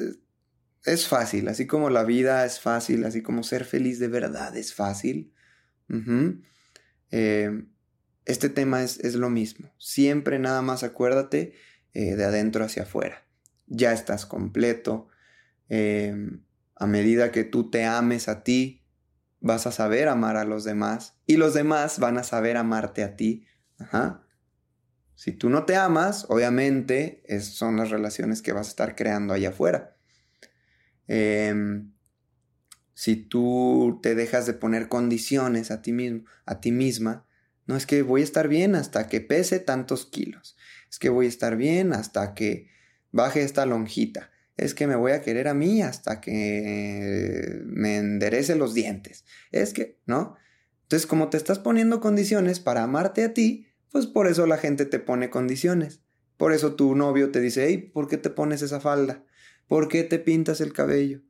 es fácil, así como la vida es fácil, así como ser feliz de verdad es fácil. Eh, este tema es, es, lo mismo. Siempre nada más acuérdate eh, de adentro hacia afuera. Ya estás completo. Eh, a medida que tú te ames a ti, vas a saber amar a los demás y los demás van a saber amarte a ti. Si tú no te amas, obviamente son las relaciones que vas a estar creando allá afuera. Em, si tú te dejas de poner condiciones a ti mismo, a ti misma, no es que voy a estar bien hasta que pese tantos kilos. Es que voy a estar bien hasta que baje esta lonjita es que me voy a querer a mí hasta que me enderece los dientes. Es que, ¿no? Entonces, como te estás poniendo condiciones para amarte a ti, pues por eso la gente te pone condiciones. Por eso tu novio te dice, hey, ¿por qué te pones esa falda? ¿Por qué te pintas el cabello?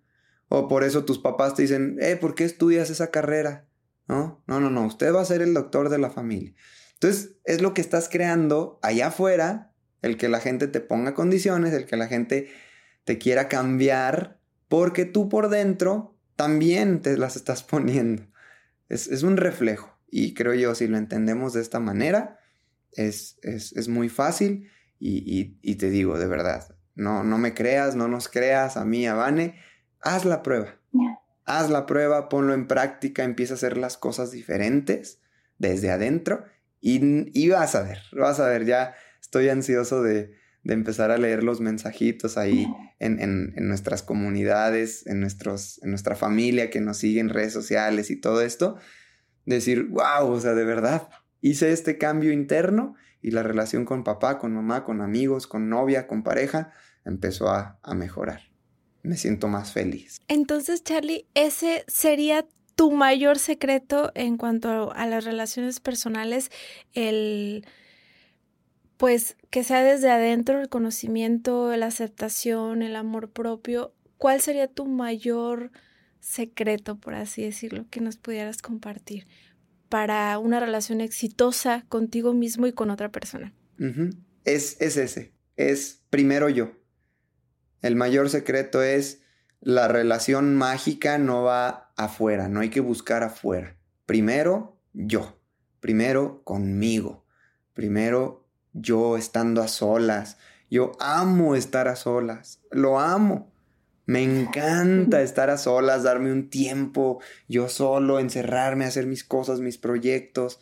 O por eso tus papás te dicen, eh, ¿por qué estudias esa carrera? No, no, no, no, usted va a ser el doctor de la familia. Entonces, es lo que estás creando allá afuera, el que la gente te ponga condiciones, el que la gente te quiera cambiar porque tú por dentro también te las estás poniendo. Es, un reflejo. Y creo yo, si lo entendemos de esta manera, es, es, muy fácil y, y, te digo, de verdad, no, no me creas, no nos creas, a mí, a Vane, haz la prueba. Haz la prueba, ponlo en práctica, empieza a hacer las cosas diferentes desde adentro y, y vas a ver, vas a ver, ya estoy ansioso de, de empezar a leer los mensajitos ahí en, en, en, nuestras comunidades, en, nuestros, en nuestra familia que nos sigue en redes sociales y todo esto. Decir, wow, o sea, de verdad, hice este cambio interno y la relación con papá, con mamá, con amigos, con novia, con pareja, empezó a, a mejorar. Me siento más feliz. Entonces, Charlie, ese sería tu mayor secreto en cuanto a las relaciones personales, el pues que sea desde adentro el conocimiento, la aceptación, el amor propio, ¿cuál sería tu mayor secreto, por así decirlo, que nos pudieras compartir para una relación exitosa contigo mismo y con otra persona? es, es ese, es primero yo. El mayor secreto es la relación mágica no va afuera, no hay que buscar afuera. Primero yo, primero conmigo, primero yo estando a solas. Yo amo estar a solas, lo amo. Me encanta estar a solas, darme un tiempo, yo solo, encerrarme, hacer mis cosas, mis proyectos.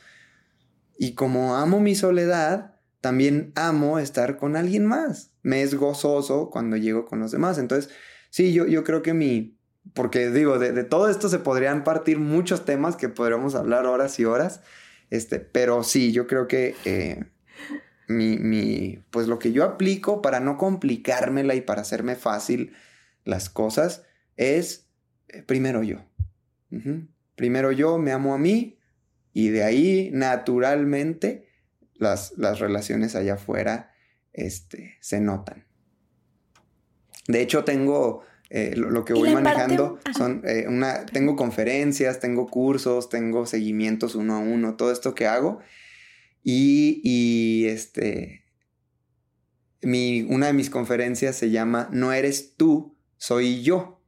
Y como amo mi soledad, también amo estar con alguien más. Me es gozoso cuando llego con los demás. Entonces, sí, yo, yo creo que mi... Porque digo, de, todo esto se podrían partir muchos temas que podríamos hablar horas y horas. Este, pero sí, yo creo que eh, mi, mi, pues lo que yo aplico para no complicármela y para hacerme fácil las cosas es eh, primero yo. Primero yo me amo a mí y de ahí naturalmente las, las relaciones allá afuera este, se notan. De hecho, tengo eh, lo, que voy manejando son eh, una, tengo conferencias, tengo cursos, tengo seguimientos uno a uno, todo esto que hago y, este, mi, una de mis conferencias se llama No eres tú, soy yo.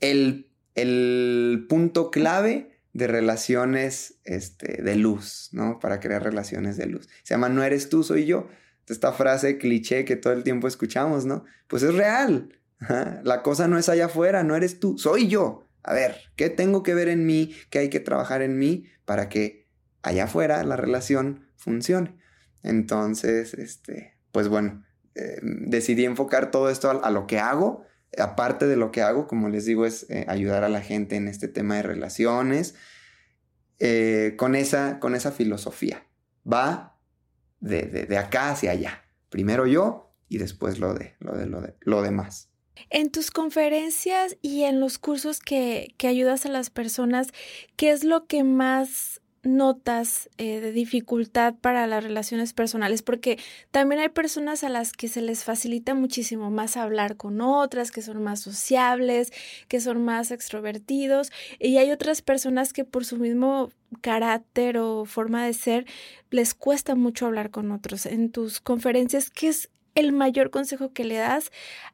El, el punto clave de relaciones este, de luz, ¿no? Para crear relaciones de luz. Se llama No eres tú, soy yo. Esta frase cliché que todo el tiempo escuchamos, ¿no? Pues es real. La cosa no es allá afuera, no eres tú, soy yo. A ver, ¿qué tengo que ver en mí? ¿Qué hay que trabajar en mí para que allá afuera la relación funcione. Entonces, este, pues bueno, eh, decidí enfocar todo esto a, lo que hago. Aparte de lo que hago, como les digo, es eh, ayudar a la gente en este tema de relaciones eh, con, esa, con esa filosofía. Va de, de, acá hacia allá. Primero yo y después lo, de, lo, de, lo, de, lo demás. En tus conferencias y en los cursos que, que ayudas a las personas, ¿qué es lo que más notas eh, de dificultad para las relaciones personales, porque también hay personas a las que se les facilita muchísimo más hablar con otras, que son más sociables, que son más extrovertidos, y hay otras personas que por su mismo carácter o forma de ser les cuesta mucho hablar con otros. En tus conferencias, ¿qué es el mayor consejo que le das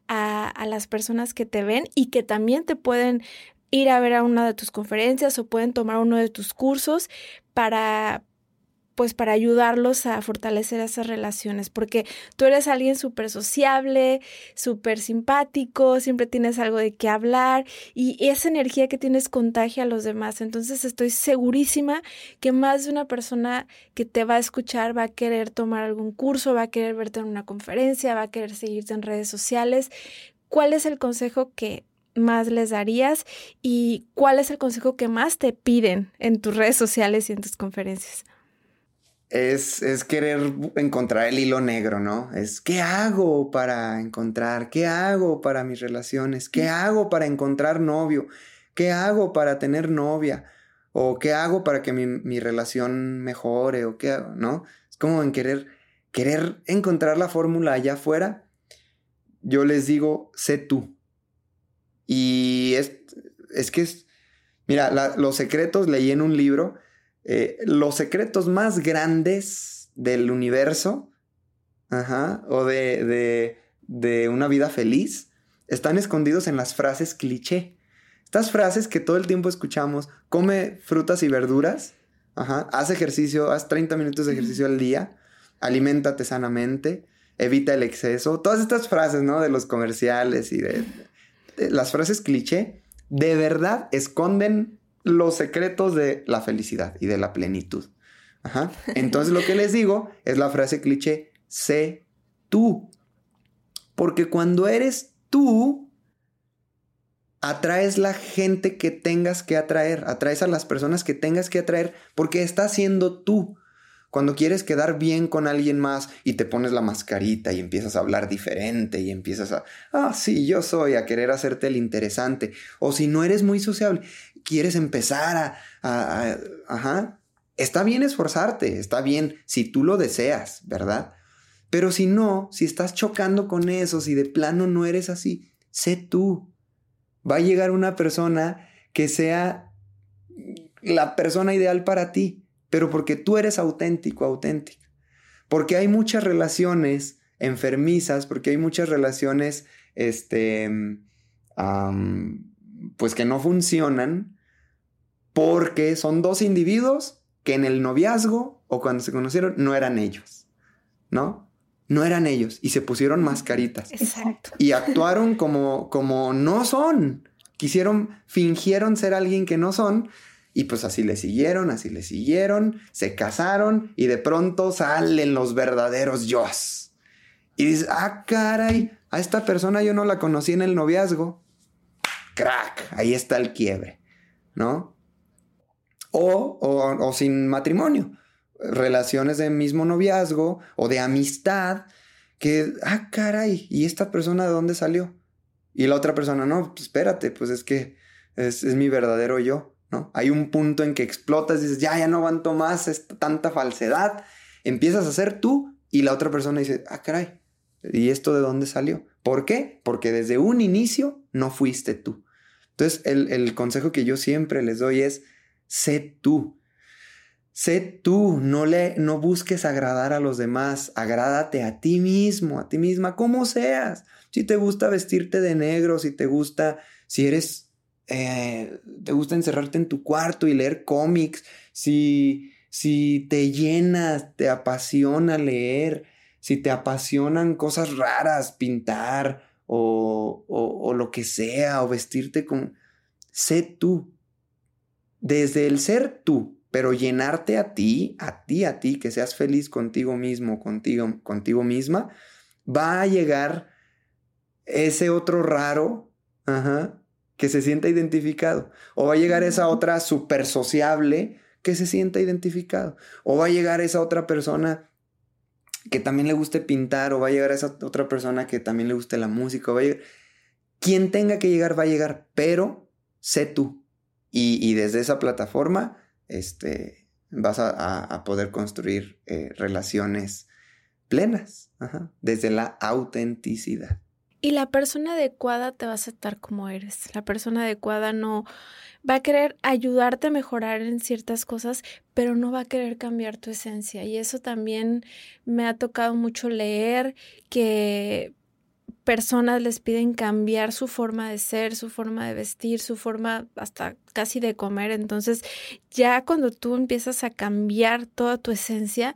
a, a las personas que te ven y que también te pueden ir a ver a una de tus conferencias o pueden tomar uno de tus cursos para pues para ayudarlos a fortalecer esas relaciones, porque tú eres alguien súper sociable, súper simpático, siempre tienes algo de qué hablar y esa energía que tienes contagia a los demás. Entonces estoy segurísima que más de una persona que te va a escuchar va a querer tomar algún curso, va a querer verte en una conferencia, va a querer seguirte en redes sociales. ¿Cuál es el consejo que más les darías y cuál es el consejo que más te piden en tus redes sociales y en tus conferencias? Es, es, querer encontrar el hilo negro, ¿no? Es qué hago para encontrar, qué hago para mis relaciones, qué hago para encontrar novio, qué hago para tener novia, o qué hago para que mi, mi relación mejore, o qué hago, ¿no? Es como en querer, querer encontrar la fórmula allá afuera. Yo les digo, sé tú, y es, es que es, mira, los secretos, leí en un libro, eh, los secretos más grandes del universo, ajá, o de, de, una vida feliz, están escondidos en las frases cliché. Estas frases que todo el tiempo escuchamos, come frutas y verduras. Haz ejercicio, haz 30 minutos de ejercicio al día, aliméntate sanamente, evita el exceso. Todas estas frases, ¿no? De los comerciales y de, las frases cliché, de verdad esconden los secretos de la felicidad y de la plenitud. Entonces lo que les digo es la frase cliché, sé tú. Porque cuando eres tú, atraes la gente que tengas que atraer, atraes a las personas que tengas que atraer porque estás siendo tú. Cuando quieres quedar bien con alguien más y te pones la mascarita y empiezas a hablar diferente y empiezas a, ah, sí, yo soy, a querer hacerte el interesante. O si no eres muy sociable, quieres empezar a, a, ajá. Está bien esforzarte, está bien si tú lo deseas, ¿verdad? Pero si no, si estás chocando con eso, si de plano no eres así, sé tú. Va a llegar una persona que sea la persona ideal para ti pero porque tú eres auténtico, auténtica. Porque hay muchas relaciones enfermizas, porque hay muchas relaciones, este, pues que no funcionan, porque son dos individuos que en el noviazgo o cuando se conocieron no eran ellos, ¿no? No eran ellos y se pusieron mascaritas. Exacto. Y actuaron como, como no son. Quisieron, fingieron ser alguien que no son y pues así le siguieron, así le siguieron, se casaron y de pronto salen los verdaderos yo. Y dices, ah, caray, a esta persona yo no la conocí en el noviazgo. Crack, ahí está el quiebre, ¿no? O, o, sin matrimonio, relaciones de mismo noviazgo o de amistad, que, ah, caray, ¿y esta persona de dónde salió? Y la otra persona, no, pues espérate, pues es que es mi verdadero yo. ¿No? Hay un punto en que explotas dices, ya, ya no aguanto más esta, tanta falsedad. Empiezas a ser tú y la otra persona dice, ah, caray, ¿y esto de dónde salió? ¿Por qué? Porque desde un inicio no fuiste tú. Entonces, el, el consejo que yo siempre les doy es, sé tú. Sé tú, no, le, no busques agradar a los demás, agrádate a ti mismo, a ti misma, como seas. Si te gusta vestirte de negro, si te gusta, si eres eh, te gusta encerrarte en tu cuarto y leer cómics, si, si te llenas, te apasiona leer, si te apasionan cosas raras, pintar o, o, lo que sea, o vestirte con... Sé tú. Desde el ser tú, pero llenarte a ti, a ti, a ti, que seas feliz contigo mismo, contigo, contigo misma, va a llegar ese otro raro, ajá, que se sienta identificado. O va a llegar esa otra súper sociable que se sienta identificado. O va a llegar esa otra persona que también le guste pintar. O va a llegar esa otra persona que también le guste la música. va a Quien tenga que llegar va a llegar, pero sé tú. Y, desde esa plataforma este, vas a, poder construir eh, relaciones plenas, desde la autenticidad. Y la persona adecuada te va a aceptar como eres. La persona adecuada no va a querer ayudarte a mejorar en ciertas cosas, pero no va a querer cambiar tu esencia. Y eso también me ha tocado mucho leer que personas les piden cambiar su forma de ser, su forma de vestir, su forma hasta casi de comer. Entonces, ya cuando tú empiezas a cambiar toda tu esencia,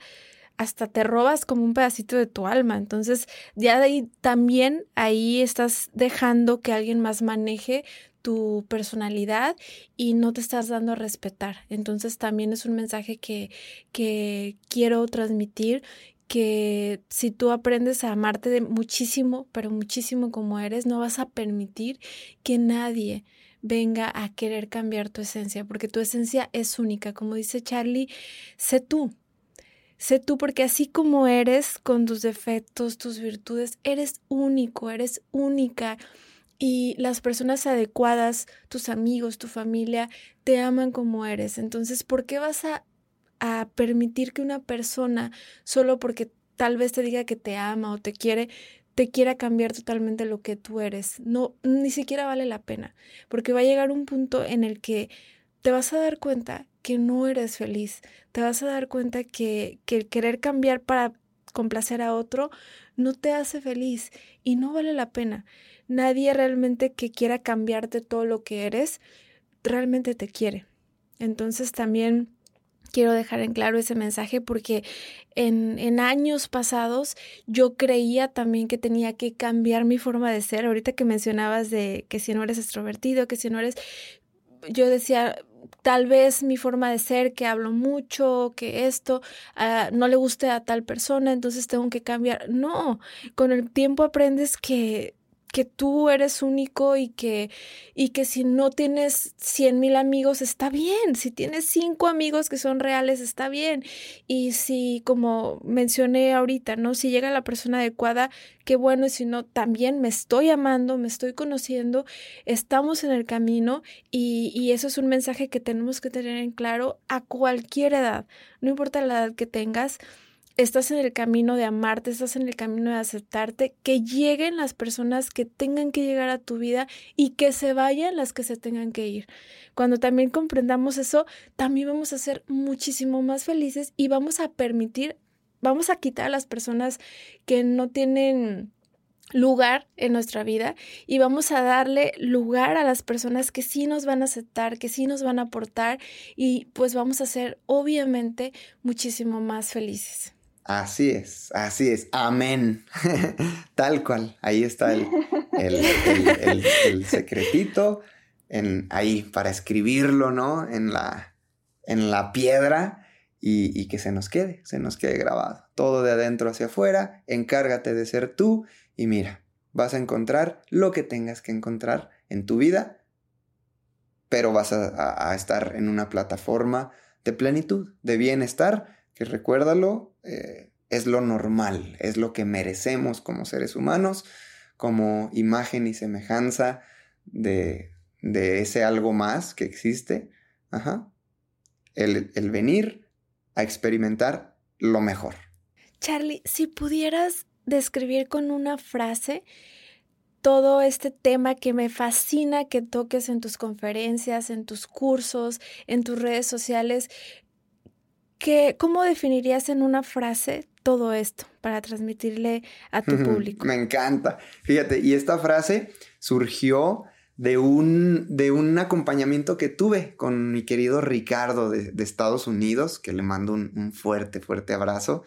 hasta te robas como un pedacito de tu alma. Entonces, ya de ahí también ahí estás dejando que alguien más maneje tu personalidad y no te estás dando a respetar. Entonces también es un mensaje que, que quiero transmitir que si tú aprendes a amarte de muchísimo, pero muchísimo como eres, no vas a permitir que nadie venga a querer cambiar tu esencia, porque tu esencia es única. Como dice Charlie, sé tú, Sé tú porque así como eres con tus defectos, tus virtudes, eres único, eres única. Y las personas adecuadas, tus amigos, tu familia, te aman como eres. Entonces, ¿por qué vas a, a permitir que una persona, solo porque tal vez te diga que te ama o te quiere, te quiera cambiar totalmente lo que tú eres? No, ni siquiera vale la pena, porque va a llegar un punto en el que te vas a dar cuenta que no eres feliz. Te vas a dar cuenta que, que el querer cambiar para complacer a otro no te hace feliz y no vale la pena. Nadie realmente que quiera cambiarte todo lo que eres, realmente te quiere. Entonces también quiero dejar en claro ese mensaje porque en, en, años pasados yo creía también que tenía que cambiar mi forma de ser. Ahorita que mencionabas de que si no eres extrovertido, que si no eres, yo decía, tal vez mi forma de ser, que hablo mucho, que esto uh, no le guste a tal persona, entonces tengo que cambiar. No, con el tiempo aprendes que que tú eres único y que, y que si no tienes cien mil amigos está bien, si tienes cinco amigos que son reales está bien. Y si como mencioné ahorita, ¿no? Si llega la persona adecuada, qué bueno. Y si no, también me estoy amando, me estoy conociendo, estamos en el camino y, y eso es un mensaje que tenemos que tener en claro a cualquier edad, no importa la edad que tengas estás en el camino de amarte, estás en el camino de aceptarte, que lleguen las personas que tengan que llegar a tu vida y que se vayan las que se tengan que ir. Cuando también comprendamos eso, también vamos a ser muchísimo más felices y vamos a permitir, vamos a quitar a las personas que no tienen lugar en nuestra vida y vamos a darle lugar a las personas que sí nos van a aceptar, que sí nos van a aportar y pues vamos a ser obviamente muchísimo más felices. Así es, así es. Amén. Tal cual. Ahí está el, el, secretito. En, ahí para escribirlo, ¿no? En la, en la piedra y, y, que se nos quede, se nos quede grabado. Todo de adentro hacia afuera. Encárgate de ser tú y mira, vas a encontrar lo que tengas que encontrar en tu vida, pero vas a, a estar en una plataforma de plenitud, de bienestar, que recuérdalo, eh, es lo normal, es lo que merecemos como seres humanos, como imagen y semejanza de, de ese algo más que existe. Ajá. El, el venir a experimentar lo mejor. Charlie, si pudieras describir con una frase todo este tema que me fascina que toques en tus conferencias, en tus cursos, en tus redes sociales, ¿Cómo definirías en una frase todo esto para transmitirle a tu público? Me encanta. Fíjate, y esta frase surgió de un, de un acompañamiento que tuve con mi querido Ricardo de, Estados Unidos, que le mando un, fuerte, fuerte abrazo.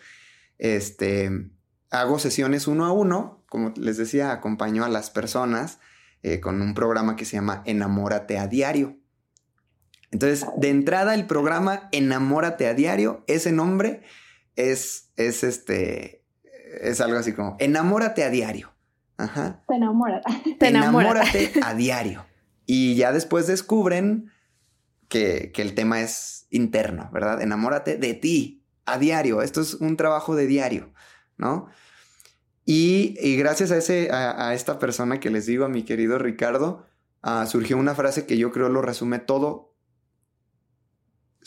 Este, hago sesiones uno a uno, como les decía, acompaño a las personas eh, con un programa que se llama Enamórate a Diario. Entonces, de entrada, el programa Enamórate a Diario, ese nombre es, es este, es algo así como Enamórate a Diario. Ajá. Te enamoras. Te Enamórate a diario. Y ya después descubren que, que, el tema es interno, ¿verdad? Enamórate de ti a diario. Esto es un trabajo de diario, ¿no? Y, y gracias a, ese, a, esta persona que les digo, a mi querido Ricardo, uh, surgió una frase que yo creo lo resume todo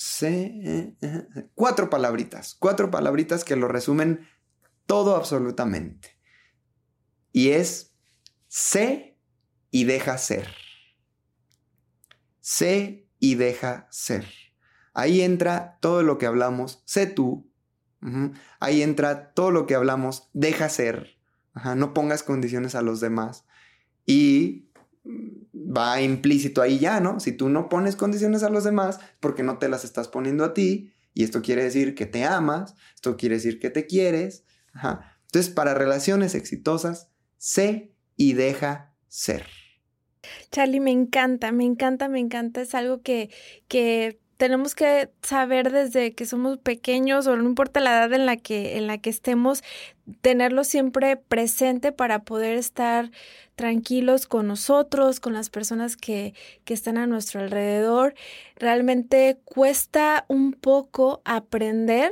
sé, cuatro palabritas, cuatro palabritas que lo resumen todo absolutamente. Y es sé y deja ser. Sé y deja ser. Ahí entra todo lo que hablamos, sé tú. Ahí entra todo lo que hablamos, deja ser. No pongas condiciones a los demás. Y va implícito ahí ya, ¿no? Si tú no pones condiciones a los demás, porque no te las estás poniendo a ti, y esto quiere decir que te amas, esto quiere decir que te quieres. Entonces, para relaciones exitosas, sé y deja ser. Charlie, me encanta, me encanta, me encanta. Es algo que, que tenemos que saber desde que somos pequeños o no importa la edad en la que, en la que estemos, tenerlo siempre presente para poder estar tranquilos con nosotros, con las personas que, que están a nuestro alrededor. Realmente cuesta un poco aprender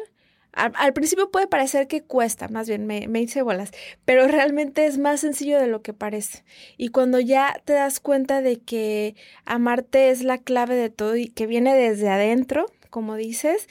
al, principio puede parecer que cuesta, más bien me, me hice bolas, pero realmente es más sencillo de lo que parece. Y cuando ya te das cuenta de que amarte es la clave de todo y que viene desde adentro, como dices,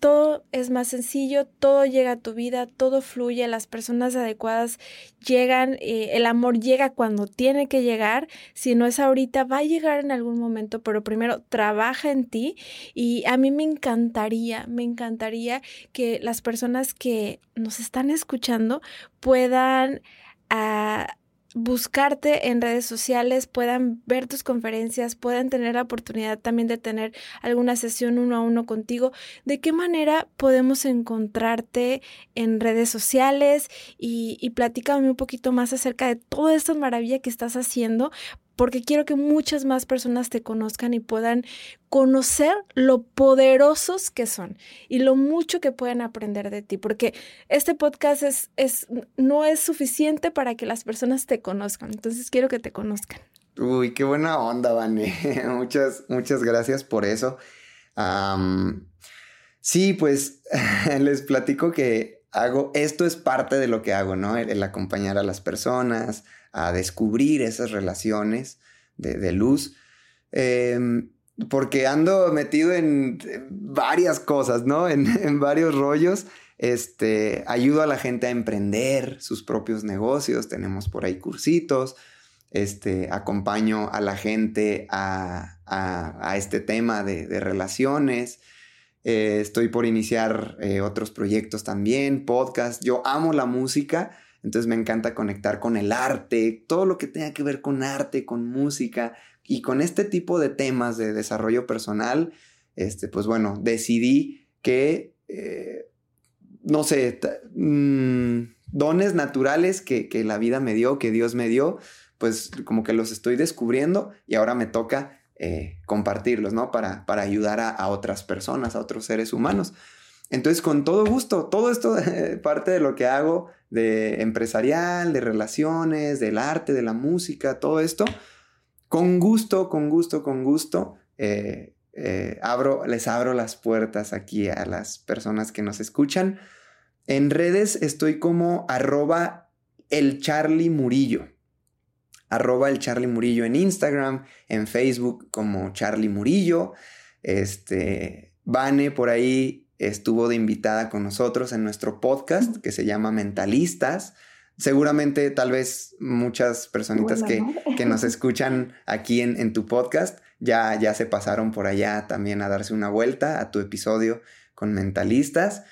todo es más sencillo, todo llega a tu vida, todo fluye, las personas adecuadas llegan, eh, el amor llega cuando tiene que llegar, si no es ahorita, va a llegar en algún momento, pero primero trabaja en ti. Y a mí me encantaría, me encantaría que las personas que nos están escuchando puedan... Ah, buscarte en redes sociales, puedan ver tus conferencias, puedan tener la oportunidad también de tener alguna sesión uno a uno contigo, ¿de qué manera podemos encontrarte en redes sociales? Y, y platícame un poquito más acerca de toda esta maravilla que estás haciendo porque quiero que muchas más personas te conozcan y puedan conocer lo poderosos que son y lo mucho que pueden aprender de ti, porque este podcast es, es, no es suficiente para que las personas te conozcan, entonces quiero que te conozcan. Uy, qué buena onda, Vane. muchas, muchas gracias por eso. sí, pues les platico que hago, esto es parte de lo que hago, ¿no? el acompañar a las personas, a descubrir esas relaciones de, luz. Em, porque ando metido en, varias cosas, ¿no? En, varios rollos. Este, ayudo a la gente a emprender sus propios negocios. Tenemos por ahí cursitos. Este, acompaño a la gente a, este tema de, relaciones. Eh, estoy por iniciar eh, otros proyectos también, podcast. Yo amo la música entonces me encanta conectar con el arte, todo lo que tenga que ver con arte, con música y con este tipo de temas de desarrollo personal. Este, pues bueno, decidí que, eh, no sé, mm, dones naturales que, la vida me dio, que Dios me dio, pues como que los estoy descubriendo y ahora me toca eh, compartirlos, ¿no? Para, para ayudar a, otras personas, a otros seres humanos. Entonces, con todo gusto, todo esto parte de lo que hago de empresarial, de relaciones, del arte, de la música, todo esto, con gusto, con gusto, con gusto, eh, eh, abro, les abro las puertas aquí a las personas que nos escuchan. En redes estoy como arroba el Charlie Murillo. Arroba el Charlie Murillo en Instagram, en Facebook como Charlie Murillo. Este, Vane por ahí estuvo de invitada con nosotros en nuestro podcast que se llama Mentalistas. Seguramente tal vez muchas personitas que, nos escuchan aquí en, tu podcast ya, ya se pasaron por allá también a darse una vuelta a tu episodio con Mentalistas.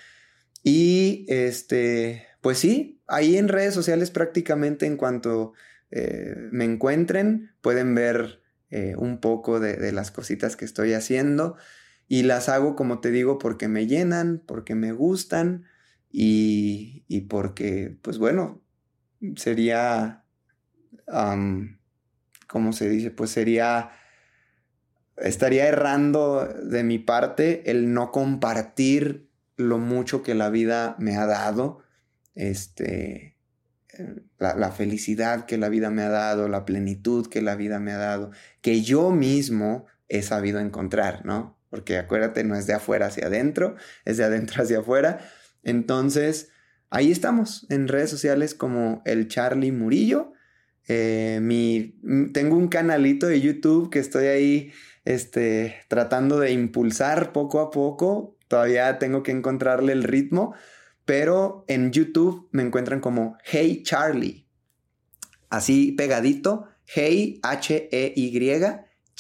Y este, pues sí, ahí en redes sociales prácticamente en cuanto eh, me encuentren pueden ver eh, un poco de, de las cositas que estoy haciendo. Y las hago, como te digo, porque me llenan, porque me gustan y, y porque, pues bueno, sería, ¿cómo se dice? Pues sería, estaría errando de mi parte el no compartir lo mucho que la vida me ha dado, este, la, la, felicidad que la vida me ha dado, la plenitud que la vida me ha dado, que yo mismo he sabido encontrar, ¿no? Porque acuérdate, no es de afuera hacia adentro, es de adentro hacia afuera. Entonces, ahí estamos en redes sociales como el Charlie Murillo. Eh, mi, tengo un canalito de YouTube que estoy ahí este, tratando de impulsar poco a poco. Todavía tengo que encontrarle el ritmo, pero en YouTube me encuentran como Hey Charlie. Así pegadito, Hey H-E-Y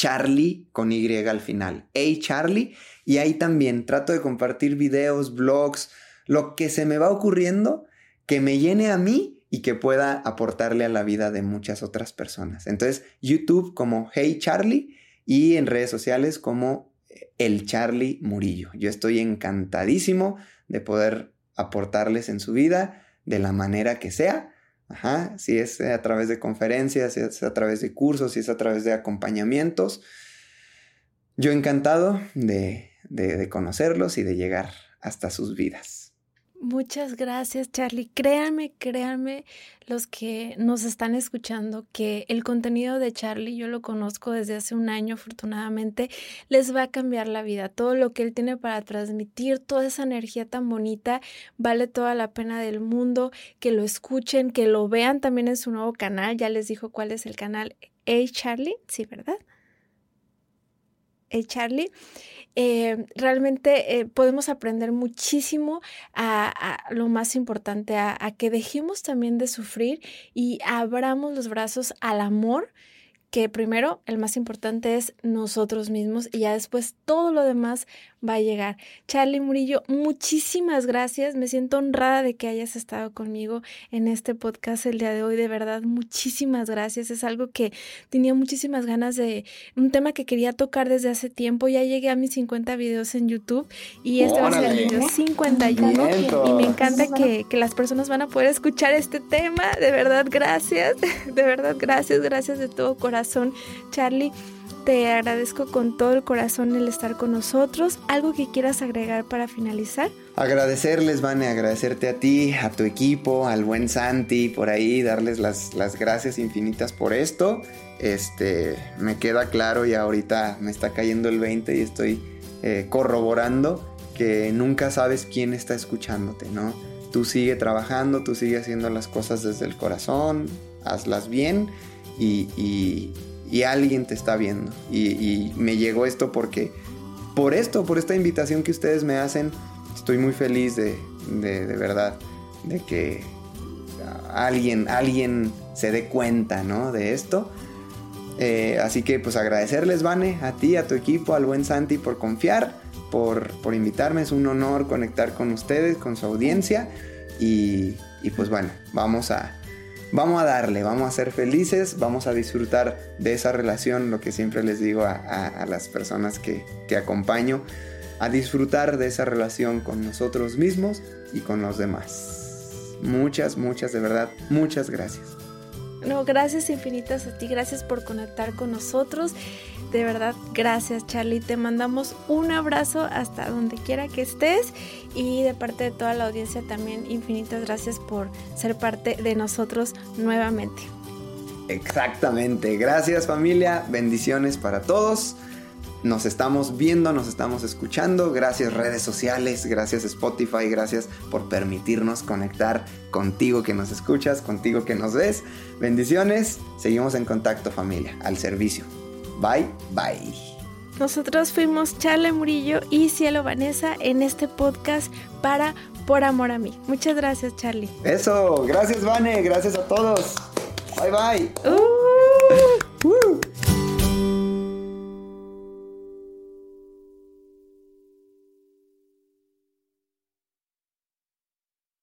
Charlie con Y al final. Hey Charlie. Y ahí también trato de compartir videos, blogs, lo que se me va ocurriendo que me llene a mí y que pueda aportarle a la vida de muchas otras personas. Entonces, YouTube como Hey Charlie y en redes sociales como El Charlie Murillo. Yo estoy encantadísimo de poder aportarles en su vida de la manera que sea Si es a través de conferencias, si es a través de cursos, si es a través de acompañamientos. Yo encantado de conocerlos y de llegar hasta sus vidas. Muchas gracias, Charlie. Créanme, créanme los que nos están escuchando que el contenido de Charlie, yo lo conozco desde hace un año, afortunadamente, les va a cambiar la vida. Todo lo que él tiene para transmitir, toda esa energía tan bonita, vale toda la pena del mundo. Que lo escuchen, que lo vean también en su nuevo canal. Ya les dijo cuál es el canal. Hey Charlie, sí, ¿verdad? Hey Charlie. Eh, realmente eh, podemos aprender muchísimo a, lo más importante, a, que dejemos también de sufrir y abramos los brazos al amor que primero, el más importante es nosotros mismos y ya después todo lo demás va a llegar. Charlie Murillo, muchísimas gracias. Me siento honrada de que hayas estado conmigo en este podcast el día de hoy. De verdad, muchísimas gracias. Es algo que tenía muchísimas ganas de, un tema que quería tocar desde hace tiempo. Ya llegué a mis 50 videos en YouTube y este va a ser el video 51 y me encanta que, que las personas van a poder escuchar este tema. De verdad, gracias. De verdad, gracias, gracias de todo corazón, Charlie. Te agradezco con todo el corazón el estar con nosotros. ¿Algo que quieras agregar para finalizar? Agradecerles, Vane, agradecerte a ti, a tu equipo, al buen Santi, por ahí, darles las, las gracias infinitas por esto. Este, me queda claro y ahorita me está cayendo el 20 y estoy eh, corroborando que nunca sabes quién está escuchándote, ¿no? Tú sigue trabajando, tú sigue haciendo las cosas desde el corazón, hazlas bien y y alguien te está viendo. Y, me llegó esto porque, por esto, por esta invitación que ustedes me hacen, estoy muy feliz de, de, verdad, de que alguien, alguien se dé cuenta, ¿no? De esto. Eh, así que pues agradecerles, Vane, a ti, a tu equipo, al buen Santi por confiar, por, por invitarme. Es un honor conectar con ustedes, con su audiencia. Y, y pues bueno, vamos a, vamos a darle, vamos a ser felices, vamos a disfrutar de esa relación, lo que siempre les digo a, las personas que, que acompaño, a disfrutar de esa relación con nosotros mismos y con los demás. Muchas, muchas, de verdad, muchas gracias. No, gracias infinitas a ti, gracias por conectar con nosotros. De verdad, gracias Charlie. Te mandamos un abrazo hasta donde quiera que estés y de parte de toda la audiencia también infinitas gracias por ser parte de nosotros nuevamente. Exactamente, gracias familia, bendiciones para todos. Nos estamos viendo, nos estamos escuchando. Gracias redes sociales, gracias Spotify, gracias por permitirnos conectar contigo que nos escuchas, contigo que nos ves. Bendiciones, seguimos en contacto familia, al servicio. Bye, bye. Nosotros fuimos Charle Murillo y Cielo Vanessa en este podcast para Por Amor a mí. Muchas gracias, Charlie. Eso, gracias, Vane, gracias a todos. Bye, bye. Uh.